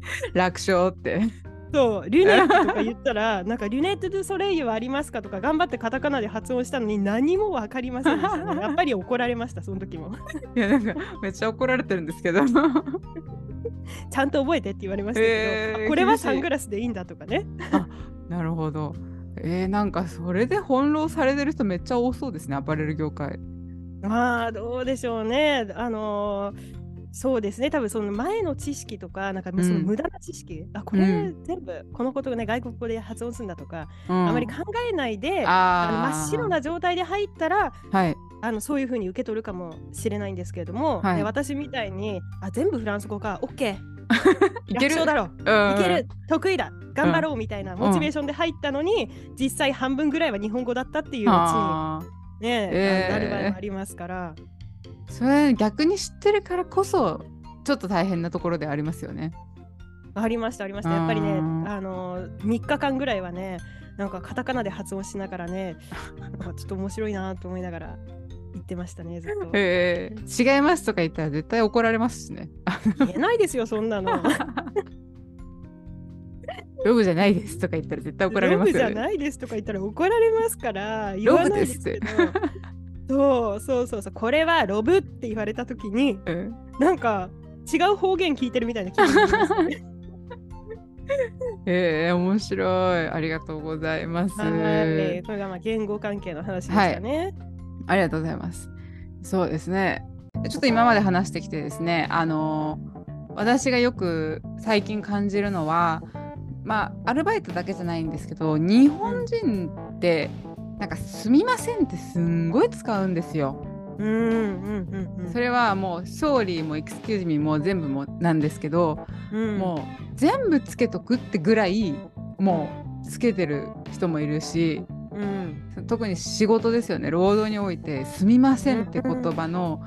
S2: 楽勝って。
S1: そう、リュネットとか言ったら、なんかリュネット・ドゥ・ソレイユはありますかとか、頑張ってカタカナで発音したのに何も分かりませんでしたね。やっぱり怒られました、その時も。
S2: いや、なんかめっちゃ怒られてるんですけど。
S1: ちゃんと覚えてって言われましたけど、えー、これはサングラスでいいんだとかね。
S2: なるほど。えー、なんかそれで翻弄されてる人めっちゃ多そうですね、アパレル業界。
S1: まあどうでしょうね。あのーそうですね。多分その前の知識とかなんかその無駄な知識、うん、あこれ全部このことをね外国語で発音するんだとか、うん、あまり考えないであの真っ白な状態で入ったら、はい、あのそういうふうに受け取るかもしれないんですけれども、はい、私みたいにあ全部フランス語か OK いける？だろ、う。ん、いける。得意だ。頑張ろうみたいなモチベーションで入ったのに、うん、実際半分ぐらいは日本語だったっていううちにね、えー、なる場合もありますから。
S2: それ逆に知ってるからこそちょっと大変なところでありますよね。
S1: ありましたありましたやっぱりねあの3日間ぐらいはねなんかカタカナで発音しながらね なんかちょっと面白いなと思いながら言ってましたねずっと。
S2: えー、違いますとか言ったら絶対怒られますしね。
S1: 言えないですよそんなの。
S2: ロブじゃないですとか言ったら絶対怒られますよ、
S1: ね、ロブじゃないですとか言ったら怒られますから言わないですけど。そうそうそうそうこれはロブって言われた時に、うん、なんか違う方言聞いてるみたいな気がしますね。
S2: えー、面白い。ありがとうございます。は
S1: い、これがまあ言語関係の話でしたね、はい。
S2: ありがとうございます。そうですね。ちょっと今まで話してきてですね、あの私がよく最近感じるのは、まあアルバイトだけじゃないんですけど、日本人ってなんかすみませんってすんごい使うんですよ。うんうんうんうん、それはもう「勝利」も「エクスキューズミー」も全部もなんですけど、うん、もう全部つけとくってぐらいもうつけてる人もいるし、うん、特に仕事ですよね。労働において「すみません」って言葉の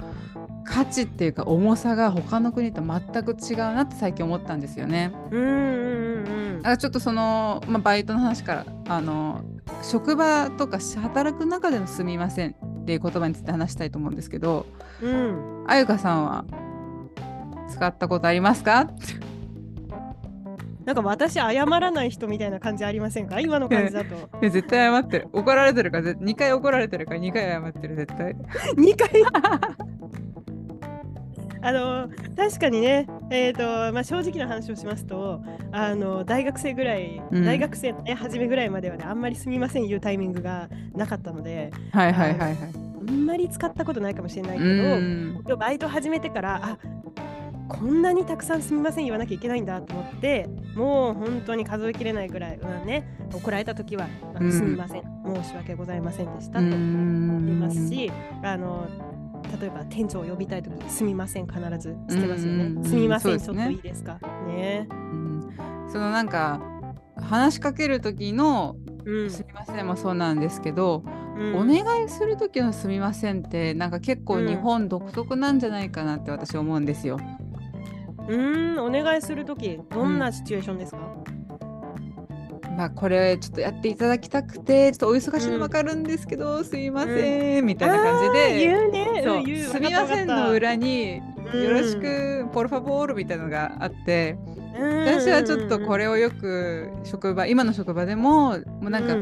S2: 価値っていうか重さが他の国と全く違うなって最近思ったんですよね。うんうんうん、だからちょっとその、まあ、バイトの話からあの職場とか働く中での「すみません」っていう言葉について話したいと思うんですけど、うん、あゆかさんは使ったことありますか？
S1: なんか私謝らない人みたいな感じありませんか？今の感じだと。
S2: 絶対謝ってる。怒られてるから2回怒られてるから2回謝ってる絶対。
S1: 2回？あの確かにね、えーとまあ、正直な話をしますとあの大学生ぐらい、うん、大学生の、ね、初めぐらいまではねあんまりすみません言うタイミングがなかったので、
S2: はいはいはいはい、
S1: あんまり使ったことないかもしれないけど、バイト始めてからあこんなにたくさんすみません言わなきゃいけないんだと思ってもう本当に数えきれないぐらい、うんね、怒られた時は「すみません、申し訳ございませんでした」と言いますしあの例えば店長を呼びたい時すみません必ずつけますよね。すみません、ちょっといいですか？ね、うん。
S2: そのなんか話しかける時の、うん、すみませんもそうなんですけど、うん、お願いする時のすみませんってなんか結構日本独特なんじゃないかなって私思うんですよ。
S1: うん、お願いする時どんなシチュエーションですか、
S2: まあ、これちょっとやっていただきたくてちょっとお忙しいの分かるんですけど、うん、すいません、うん、みたいな感じで。
S1: 言うね。
S2: そうすみませんの裏によろしく、ポルファボールみたいなのがあって、私はちょっとこれをよく職場今の職場でももうなんか、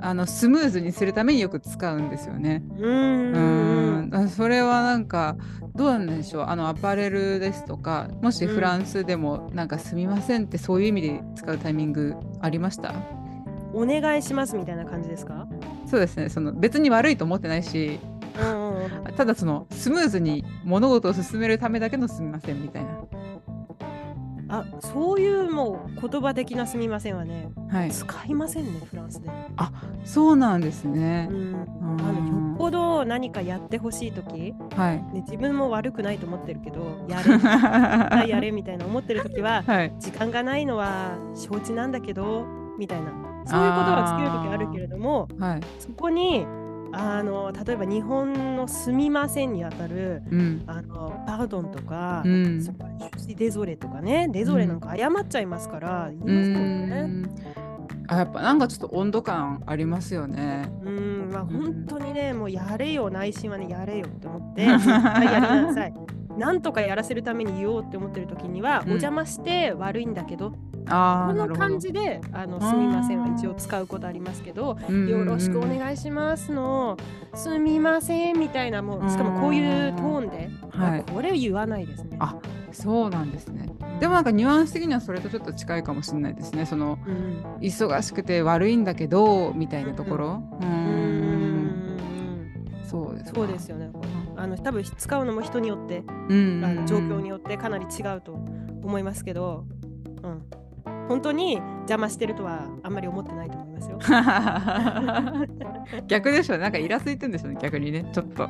S2: あのスムーズにするためによく使うんですよね。うん。それはなんかどうなんでしょう。あのアパレルですとかもしフランスでもなんか「すみません」ってそういう意味で使うタイミングありました？
S1: お願いしますみたいな感じですか？
S2: そうですね。その別に悪いと思ってないし、うんうん、ただそのスムーズに物事を進めるためだけの「すみません」みたいな。
S1: あそういうもう言葉的なすみませんはね、はい、使いませんねフランスで。
S2: あそうなんですね、
S1: うん、あのよっぽど何かやってほしい時、はい、ね、自分も悪くないと思ってるけどやれ やれみたいな思ってる時は、はい、時間がないのは承知なんだけどみたいな。そういうことはつける時あるけれども、はい、そこにあの例えば日本の「すみません」にあたる、うん、あのパードンとか、うん、そデゾレとかねデゾレなんか謝っちゃいますから、言いますもんね。
S2: あやっぱなんかちょっと温度感ありますよね。
S1: うんまあ本当にねもうやれよ内心はねやれよって思って やりなさい。なんとかやらせるために言おうって思ってる時には、お邪魔して悪いんだけどこの感じで「あのすみません」は一応使うことありますけど「よろしくお願いします」の「すみません」みたいなもうしかもこういうトーンで、はい、これを言わないですね。
S2: あそうなんですね。でもなんかニュアンス的にはそれとちょっと近いかもしれないですね。その、うん、忙しくて悪いんだけどみたいなところ。うん。うん
S1: そうです。そうですよね。あの多分使うのも人によって、うん、あの状況によってかなり違うと思いますけど、うん、本当に邪魔してるとはあんまり思ってないと思いますよ。
S2: 逆でしょなんかイラついてんでしょ逆にね。ちょっと。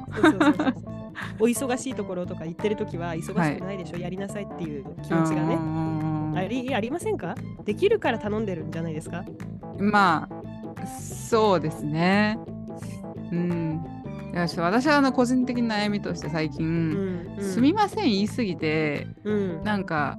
S1: お忙しいところとか行ってる時は忙しくないでしょ、はい、やりなさいっていう気持ちがね。ありありませんか？できるから頼んでるんじゃないですか？
S2: まあそうですね。うん私はあの個人的な悩みとして最近、うん。うん、すみません言いすぎて、うん、なんか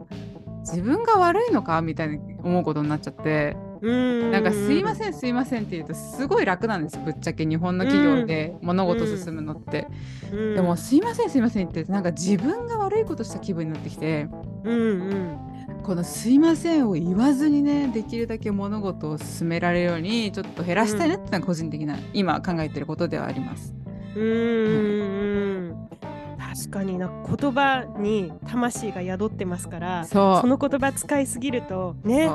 S2: 自分が悪いのかみたいに思うことになっちゃってなんかすいませんすいませんって言うとすごい楽なんですぶっちゃけ日本の企業で物事進むのって、でもすいませんすいませんってなんか自分が悪いことした気分になってきて、うんうん、この「すいません」を言わずにねできるだけ物事を進められるようにちょっと減らしたいなってのは個人的な、今考えてることではあります。うん、
S1: うん確かにな言葉に魂が宿ってますからその言葉使いすぎるとね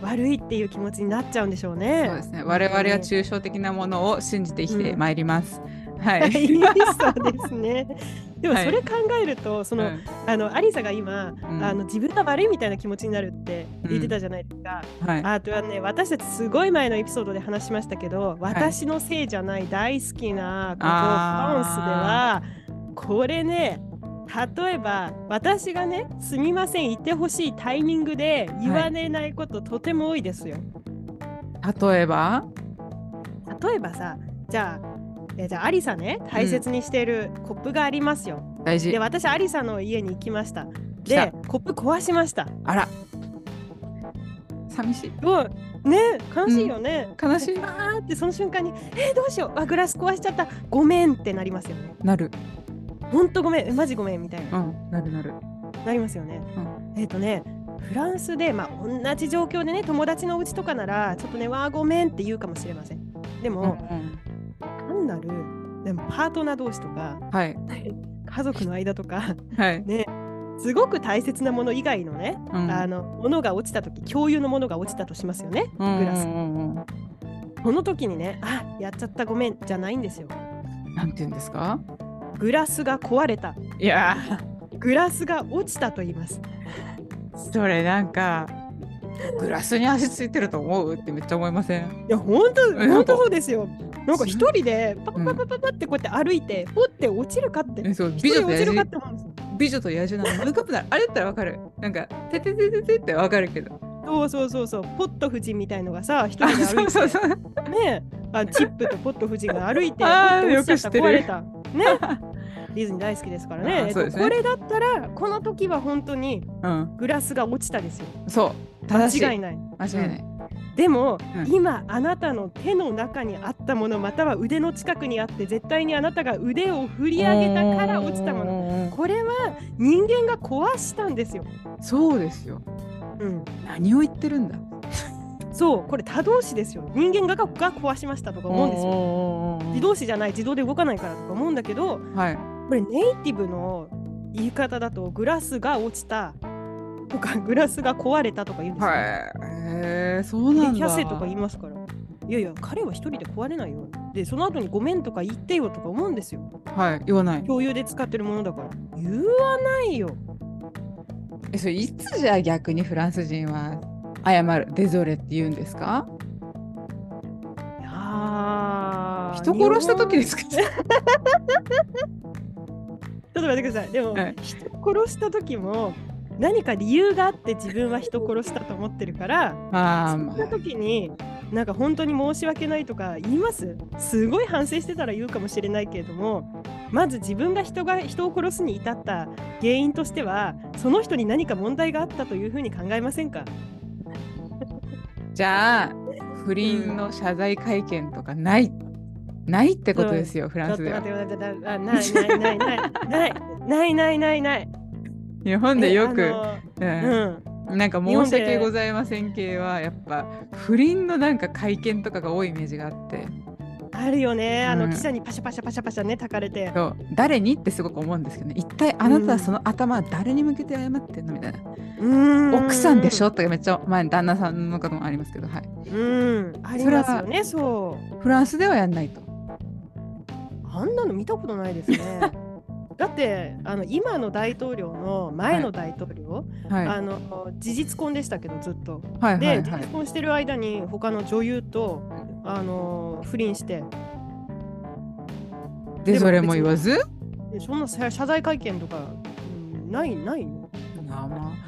S1: 悪いっていう気持ちになっちゃうんでしょうね。
S2: そうですね。我々は抽象的なものを信じて生きてまいります。うん、はい、
S1: そうですね。でもそれ考えると、はい、その、うん、あのアリサが今、うん、あの自分が悪いみたいな気持ちになるって言ってたじゃないですか。うんはい、あとはね私たちすごい前のエピソードで話しましたけど、私のせいじゃない大好きなこのフランスではこれね例えば私がねすみません言ってほしいタイミングで言われないこと、とても多いですよ。
S2: 例えば？
S1: 例えばさじゃあえじゃあアリサね大切にしているコップがありますよ。
S2: うん、大事
S1: で私アリサの家に行きました。でコップ壊しました。
S2: あら寂しい。
S1: ね悲しいよね。
S2: うん、悲しい。
S1: あーってその瞬間にえー、どうしようあグラス壊しちゃったごめんってなりますよね。
S2: なる。
S1: ほんとごめんマジごめんみたいな。
S2: うん、なるなる。
S1: なりますよね。うん、えっ、ー、とねフランスで、まあ、同じ状況でね友達のうちとかならちょっとねわあごめんって言うかもしれません。でも、うんうん、単なるでもパートナー同士とか、はい、家族の間とか、はい、ねすごく大切なもの以外のね、うん、あのものが落ちた時共有のものが落ちたとしますよね、グラス。この時にねあやっちゃったごめんじゃないんですよ。
S2: なんて言うんですか？
S1: グラスが壊れた。
S2: いや
S1: グラスが落ちたと言います。
S2: それなんかグラスに足ついてると思う？ってめっちゃ思いません？
S1: いや本当本当そうですよ。なんか一人でパパパパパパってこうやって歩いて、ポって落ちるかって。そう美女と野獣。
S2: 美女と野獣なの。カップなあれだったらわかる。なんかてててててってわかるけど。
S1: そうそうそうそう。ポット夫人みたいのがさ一人で歩いて。そうそうそう。ねあチップとポット夫人が歩いて あよく知ってる。壊れた。ね。ディズニー大好きですからね、ね、これだったらこの時は本当にグラスが落ちたですよ、
S2: う。ん、そう
S1: 間違いない。
S2: 間違いない、
S1: でも、うん、今あなたの手の中にあったものまたは腕の近くにあって絶対にあなたが腕を振り上げたから落ちたもの。これは人間が壊したんですよ。
S2: そうですよ、うん、何を言ってるんだ。
S1: そうこれ多動詞ですよ。人間がが壊しましたとか思うんですよ。自動詞じゃない自動で動かないからとか思うんだけど、はい、これネイティブの言い方だとグラスが落ちたとかグラスが壊れたとか言うんですよ。へ
S2: えそうなんだ。
S1: キャセとか言いますから。いやいや彼は一人で壊れないよ。でその後にごめんとか言ってよとか思うんですよ。
S2: はい言わない。
S1: 共有で使ってるものだから。言わないよ。
S2: えそれいつじゃあ逆にフランス人は謝るデゾレって言うんですか？
S1: あ
S2: 人殺した時ですか？ちょっ
S1: と待ってください。でも、はい、人殺した時も何か理由があって自分は人殺したと思ってるからあそんな時になんか本当に申し訳ないとか言います？すごい反省してたら言うかもしれないけれどもまず自分が人が人を殺すに至った原因としてはその人に何か問題があったというふうに考えませんか？
S2: じゃあ不倫の謝罪会見とかない、うん、ないってことですよ、うん、フランスでは。ないないないない。
S1: ないないないない
S2: 日本でよく、うん。なんか申し訳ございません系はやっぱ不倫のなんか会見とかが多いイメージがあって。
S1: あるよね、あの記者にパシャパシャパシャパシャねたかれて。
S2: そう。誰にってすごく思うんですけどね。一体あなたはその頭は誰に向けて謝ってんのみたいな、うん。奥さんでしょとかめっちゃ前旦那さんのこともありますけどはい。
S1: うん。ありますよねそう。
S2: フランスではやんないと。
S1: あんなの見たことないですね だってあの今の大統領の前の大統領、はい、あの事実婚でしたけどずっと。はい、で、事実婚してる間に他の女優とあの不倫して。
S2: でそれも言わず？
S1: そんな謝罪会見とか、うん、ないない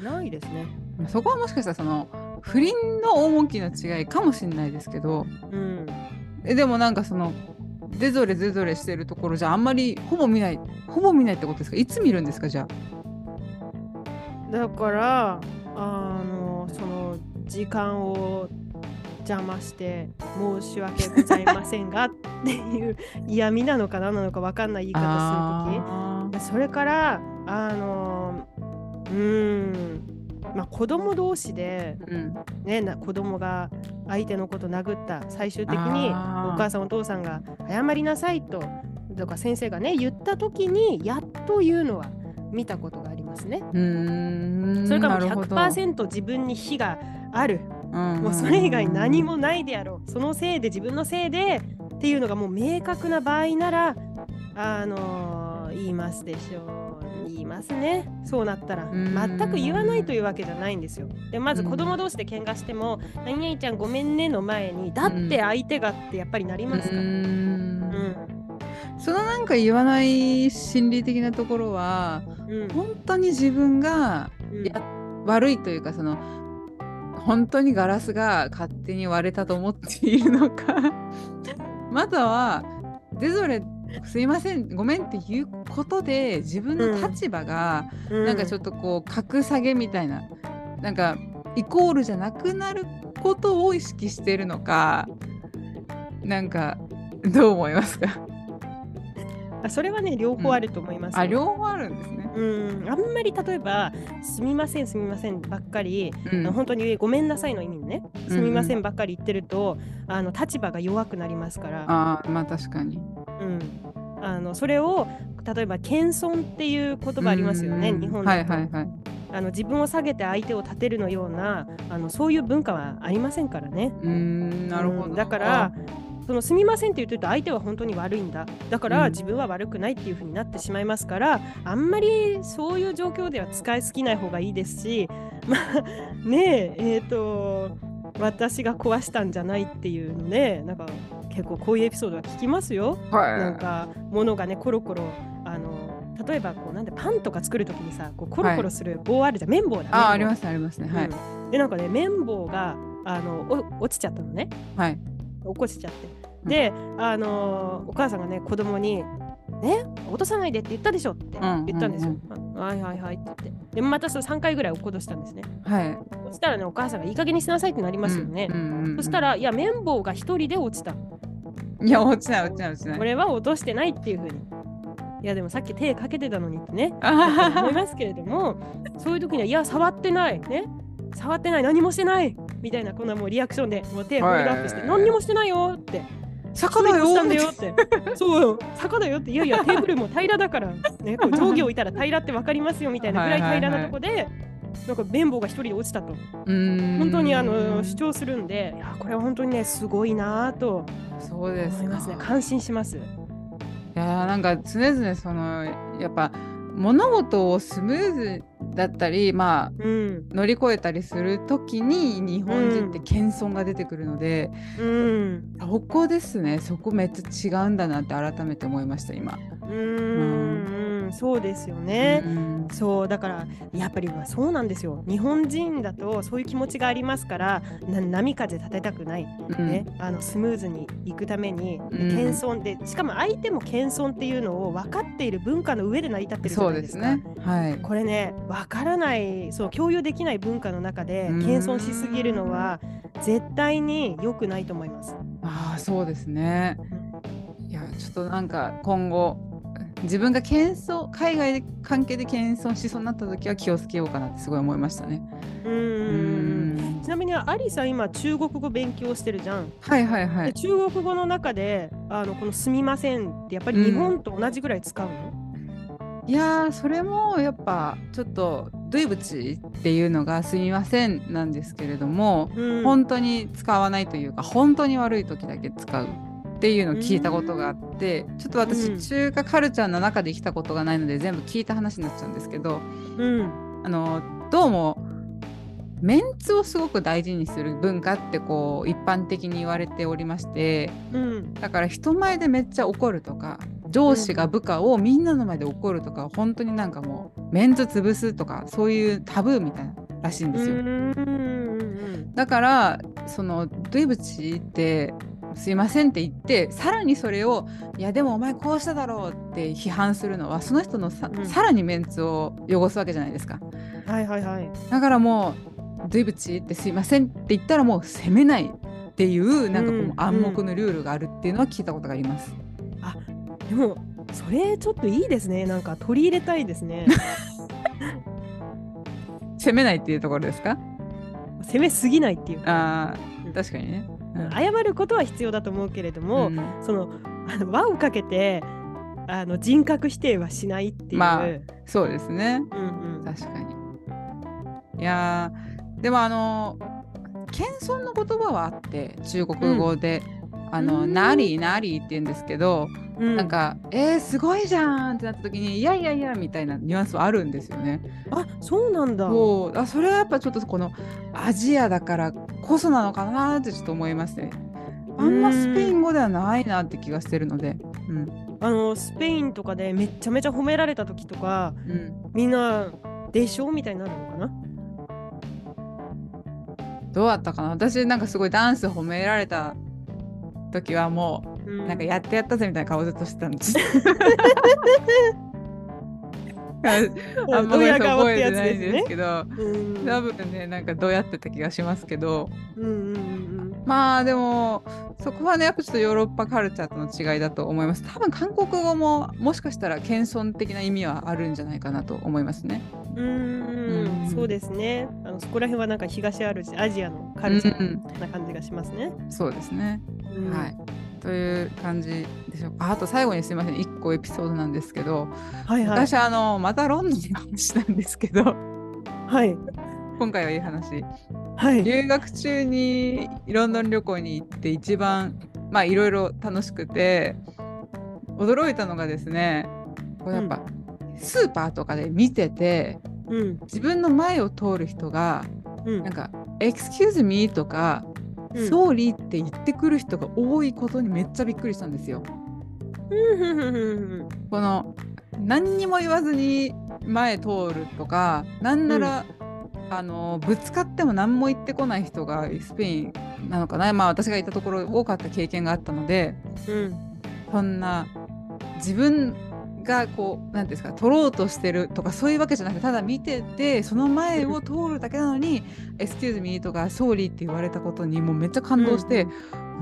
S1: ないですね。
S2: そこはもしかしたらその不倫の重きの違いかもしれないですけど、うん、えでもなんかそのでぞれでぞれしてるところじゃあんまりほぼ見ないほぼ見ないってことですか？いつ見るんですかじゃ
S1: あ？だからあのその時間を邪魔して申し訳ございませんが っていう嫌味なのか何なのか分かんない言い方する時それからあのうんまあ、子供同士で、ね、な子供が相手のこと殴った最終的にお母さんお父さんが謝りなさいととか先生がね言った時にやっと言うのは見たことがありますね。それからもう100%自分に非がある。もうそれ以外何もないであろう。そのせいで自分のせいでっていうのがもう明確な場合ならあのー、言いますでしょう。言いますね。そうなったら全く言わないというわけじゃないんですよ。でまず子供同士で喧嘩しても「何々ちゃんごめんね」の前に「だって相手が」ってやっぱりなりますから、うん。
S2: そのなんか言わない心理的なところは、うん、本当に自分がや、うん、悪いというかその本当にガラスが勝手に割れたと思っているのか。またはそれぞれすいませんごめんっていうことで自分の立場がなんかちょっとこう格下げみたいな。なんかイコールじゃなくなることを意識してるのかなんかどう思いますか？
S1: あそれはね両方あると思います、
S2: ねうん、あ両方あるんですね。
S1: うん。あんまり例えば「すみませんすみません」ばっかり、うん、本当に「ごめんなさい」の意味ね「すみません」ばっかり言ってると、うん、あの立場が弱くなりますから。
S2: あまあ確かに。
S1: うんあのそれを例えば謙遜っていう言葉ありますよね、日本だと、はいはいはい、あの自分を下げて相手を立てるのようなあのそういう文化はありませんからね。
S2: うんなるほど、
S1: だからそのすみませんって言ってると相手は本当に悪いんだ。だから自分は悪くないっていう風になってしまいますから、うん、あんまりそういう状況では使いすぎない方がいいですしまあねええー、と私が壊したんじゃないっていうのね。なんか結構こういうエピソードは聞きますよ。はい、なんか物がねコロコロあの例えばこうなんでパンとか作るときにさこうコロコロする棒あるじゃん、はい、綿棒だ、ね、
S2: あありますありますね、はい、
S1: うん、でなんかね綿棒があの落ちちゃったのね。
S2: はい。
S1: 落っこちちゃって。で、あのお母さんがね子供にね落とさないでって言ったでしょって言ったんですよ。はいはいはいって言って。でまたその3回ぐらい落っことしたんですね。
S2: はい。
S1: そしたらねお母さんがいい加減にしなさいってなりますよね。そしたらいや綿棒が一人で落ちた。
S2: いや落ちない落ちない落ちない。
S1: これは落としてないっていうふうに。いやでもさっき手かけてたのにってね思いますけれどもそういう時にはいや触ってないね触ってない何もしてないみたいなこんなもうリアクションでもう手をホールドアップして何にもしてないよって坂だよしたんだよって。そうよ、坂だよって。いやいや、テーブルも平らだから、ね、こう 上下置いたら平らって分かりますよみたいなぐらい平らなとこで、なんか綿棒が一人で落ちたと。本当にあの主張するんで、いや、これは本当にね、すごいなと
S2: そうです思
S1: いますね。感心します。い
S2: やなんか常々そのやっぱ物事をスムーズだったり、まあ、うん、乗り越えたりする時に日本人って謙遜が出てくるので、うん、そこですね。そこめっちゃ違うんだなって改めて思いました今。
S1: うん、うんそうですよね、うん、そうだからやっぱりそうなんですよ。日本人だとそういう気持ちがありますから波風立てたくない、うん、ね、あのスムーズにいくために謙遜で、しかも相手も謙遜っていうのを分かっている文化の上で成り立ってるじゃないですか。すね。はい、これね分からないそう共有できない文化の中で謙遜しすぎるのは絶対に良くないと思います。
S2: あそうですね。いやちょっとなんか今後自分が謙遜海外で関係で謙遜しそうになった時は気をつけようかなってすごい思いましたね。
S1: うんちなみにアリさん今中国語勉強してるじゃん。
S2: はいはいはい。
S1: 中国語の中であのこの「すみません」ってやっぱり日本と同じぐらい使うの、
S2: うん、いやそれもやっぱちょっと「ドゥイブチ」っていうのが「すみません」なんですけれども、うん、本当に使わないというか本当に悪い時だけ使う。っていうのを聞いたことがあってちょっと私、中華カルチャーの中で来たことがないので全部聞いた話になっちゃうんですけど、うん、あのどうもメンツをすごく大事にする文化ってこう一般的に言われておりまして、うん、だから人前でめっちゃ怒るとか上司が部下をみんなの前で怒るとか、本当になんかもうメンツ潰すとかそういうタブーみたいならしいんですよ。だからそのドイブチってすいませんって言ってさらにそれをいやでもお前こうしただろうって批判するのはその人のさうん、さらにメンツを汚すわけじゃないですか。
S1: はいはいはい。
S2: だからもうドイブチってすいませんって言ったらもう責めないっていうなんかこう暗黙のルールがあるっていうのは聞いたことがあります。
S1: うんうん、あでもそれちょっといいですねなんか取り入れたいですね。
S2: 責めないっていうところですか？
S1: 責めすぎないっていう
S2: あ確かにね、
S1: うん、謝ることは必要だと思うけれども、うん、そのあの輪をかけてあの人格否定はしないっていう。まあ
S2: そうですね、うんうん、確かに。いやでもあの謙遜の言葉はあって中国語で、うん、あの、なりなりって言うんですけど、うん、なんか「えー、すごいじゃん!」ってなった時に「いやいやいや」みたいなニュアンスはあるんですよね。
S1: あそうなんだ。
S2: そうあそれはやっぱちょっとこのアジアだからこそなのかなってちょっと思いますね。あんまスペイン語ではないなって気がしてるので。うん、
S1: あのスペインとかでめちゃめちゃ褒められた時とか、うん、みんな「でしょ?」みたいになるのかな？
S2: どうだったかな？私なんかすごいダンス褒められた時はもうなんかやってやったぜみたいな顔ずっとしてたんです。あんまり覚えてないんですけど、多分ねなんかどうやってた気がしますけど、うんうんうん、まあでもそこはねやっぱちょっとヨーロッパカルチャーとの違いだと思います。多分韓国語ももしかしたら謙遜的な意味はあるんじゃないかなと思いますね。
S1: うんそうですね。あのそこら辺はなんか東アジアのカルチャーな感じがしますね、
S2: うん、そうですね、はいという感じでしょうか。あと最後にすみません、1個エピソードなんですけど、はいはい、私、あの、またロンドンの話なんですけど、
S1: はい。
S2: 今回はいい話。はい。留学中にロンドン旅行に行って一番、まあいろいろ楽しくて、驚いたのがですね、これやっぱ、うん、スーパーとかで見てて、うん、自分の前を通る人が、うん、なんか「Excuse me」とかうん、総理って言ってくる人が多いことにめっちゃびっくりしたんですよ。この何にも言わずに前通るとかなんなら、うん、あのぶつかっても何も言ってこない人がスペインなのかな。まあ私がいたところ多かった経験があったので、うん、そんな自分がこう何ですか取ろうとしてるとかそういうわけじゃなくてただ見ててその前を通るだけなのに「Excuse me」とか「Sorry」って言われたことにもうめっちゃ感動して、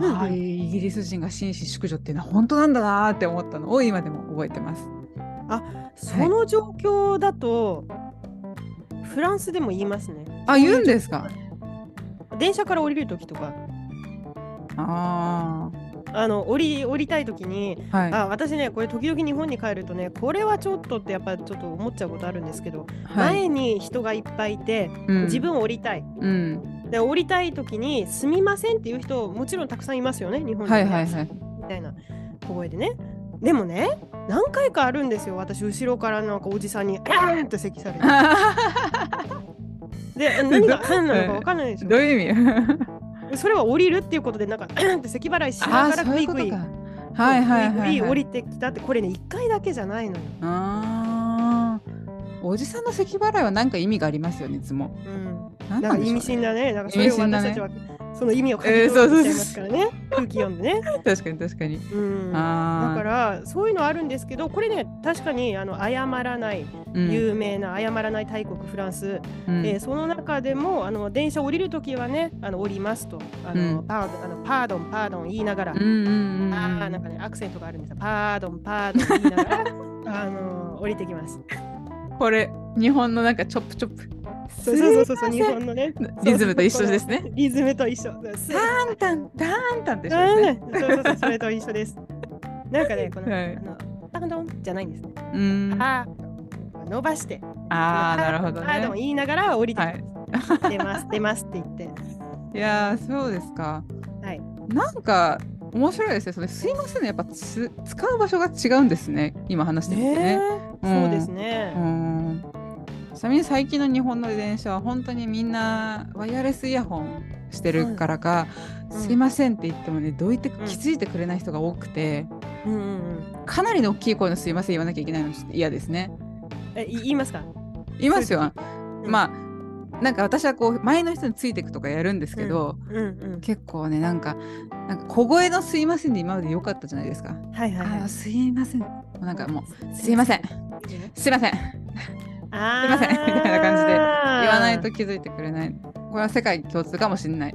S2: うん、イギリス人が紳士淑女っていうのは本当なんだなって思ったのを今でも覚えてます。
S1: あその状況だと、はい、フランスでも言いますね。
S2: あ言うんですか？
S1: 電車から降りる時とか。ああ。あの降り降りたい時に、はい、あ私ねこれ時々日本に帰るとねこれはちょっとってやっぱりちょっと思っちゃうことあるんですけど、はい、前に人がいっぱいいて、うん、自分降りたい、うん、で降りたい時に「すみません」っていう人もちろんたくさんいますよね日本に、はいはいはい、みたいな小声でね。でもね何回かあるんですよ私後ろからなんかおじさんに「あーん!」って咳されて。で何が何なのか分かんないでしょ。
S2: どういう意味？
S1: それは降りるっていうことでなんか って咳払いしながらグイグイはいはいはい、降りてきたってこれね1回だけじゃないのよ。あ
S2: おじさんの咳払いは何か意味がありますよねいつも。うん、
S1: なんか意味深だね。なんかそれを私たちはその意味を感じちゃいますからね、空気読んでね。
S2: 確かに確かに。う
S1: ん、だからそういうのあるんですけどこれね確かにあの謝らない、有名な謝らない大国フランス、うん、えー、その中でもあの電車降りるときはねあの降りますと。あの、うん、パーあのパードンパードン言いながら、うんうんうん、あなんかねアクセントがあるんですよ。パードンパードン言いながら あの降りてきます。
S2: これ日本のなんかチョップチョップ
S1: そうそうそうそう日本のね。
S2: リズムと一緒ですね。
S1: リズムと一緒。タ
S2: ンタンタンタンって
S1: そうそうそうそれと一緒です。なんかねこの、はい、あのタンドンじゃないんですね。うん。あ伸ばして。
S2: ああなるほどね。
S1: あでも言いながら降りて、はい、出ます出ますって言って。
S2: いやそうですか。はい。なんか面白いですね。それすいませんね。やっぱつ使う場所が違うんですね。今話してみてね。
S1: うん、そうですね。うん
S2: ちなみに最近の日本の電車は本当にみんなワイヤレスイヤホンしてるからか、うん、すいませんって言ってもねどういって気づいてくれない人が多くて、うんうんうん、かなりの大きい声のすいません言わなきゃいけないの嫌ですね。
S1: え言いますか？
S2: 言いますよ。まあなんか私はこう前の人についていくとかやるんですけど、うんうんうん、結構ねなんかなんか小声の「すいません」で今まで良かったじゃないですか。
S1: はいはい、はい、
S2: すいません。なんかもう「すいません」「すいません」すいません。みたいな感じで言わないと気づいてくれない。これは世界共通かもしれない。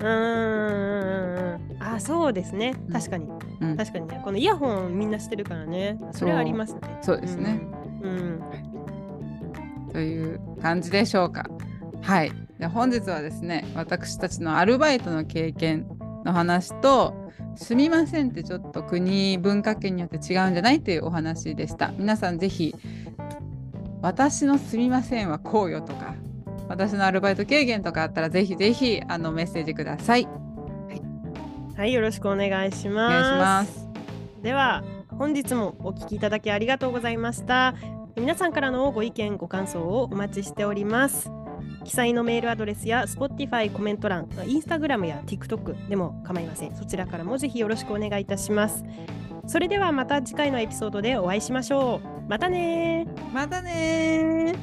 S1: うん。あそうですね。確かに、うん、確かにね。このイヤホンみんなしてるからね。それはありますね。
S2: そうですね、うん、うん、という感じでしょうか。はい。で本日はですね私たちのアルバイトの経験の話とすみませんってちょっと国文化圏によって違うんじゃないというお話でした。皆さんぜひ私のすみませんはこうよとか私のアルバイト経験とかあったらぜひぜひあのメッセージください。
S1: はい、はい、よろしくお願いします。お願いしますでは本日もお聞きいただきありがとうございました。皆さんからのご意見ご感想をお待ちしております。記載のメールアドレスや Spotify コメント欄、Instagram や TikTok でも構いません。そちらからもぜひよろしくお願いいたします。それではまた次回のエピソードでお会いしましょう。またね
S2: またね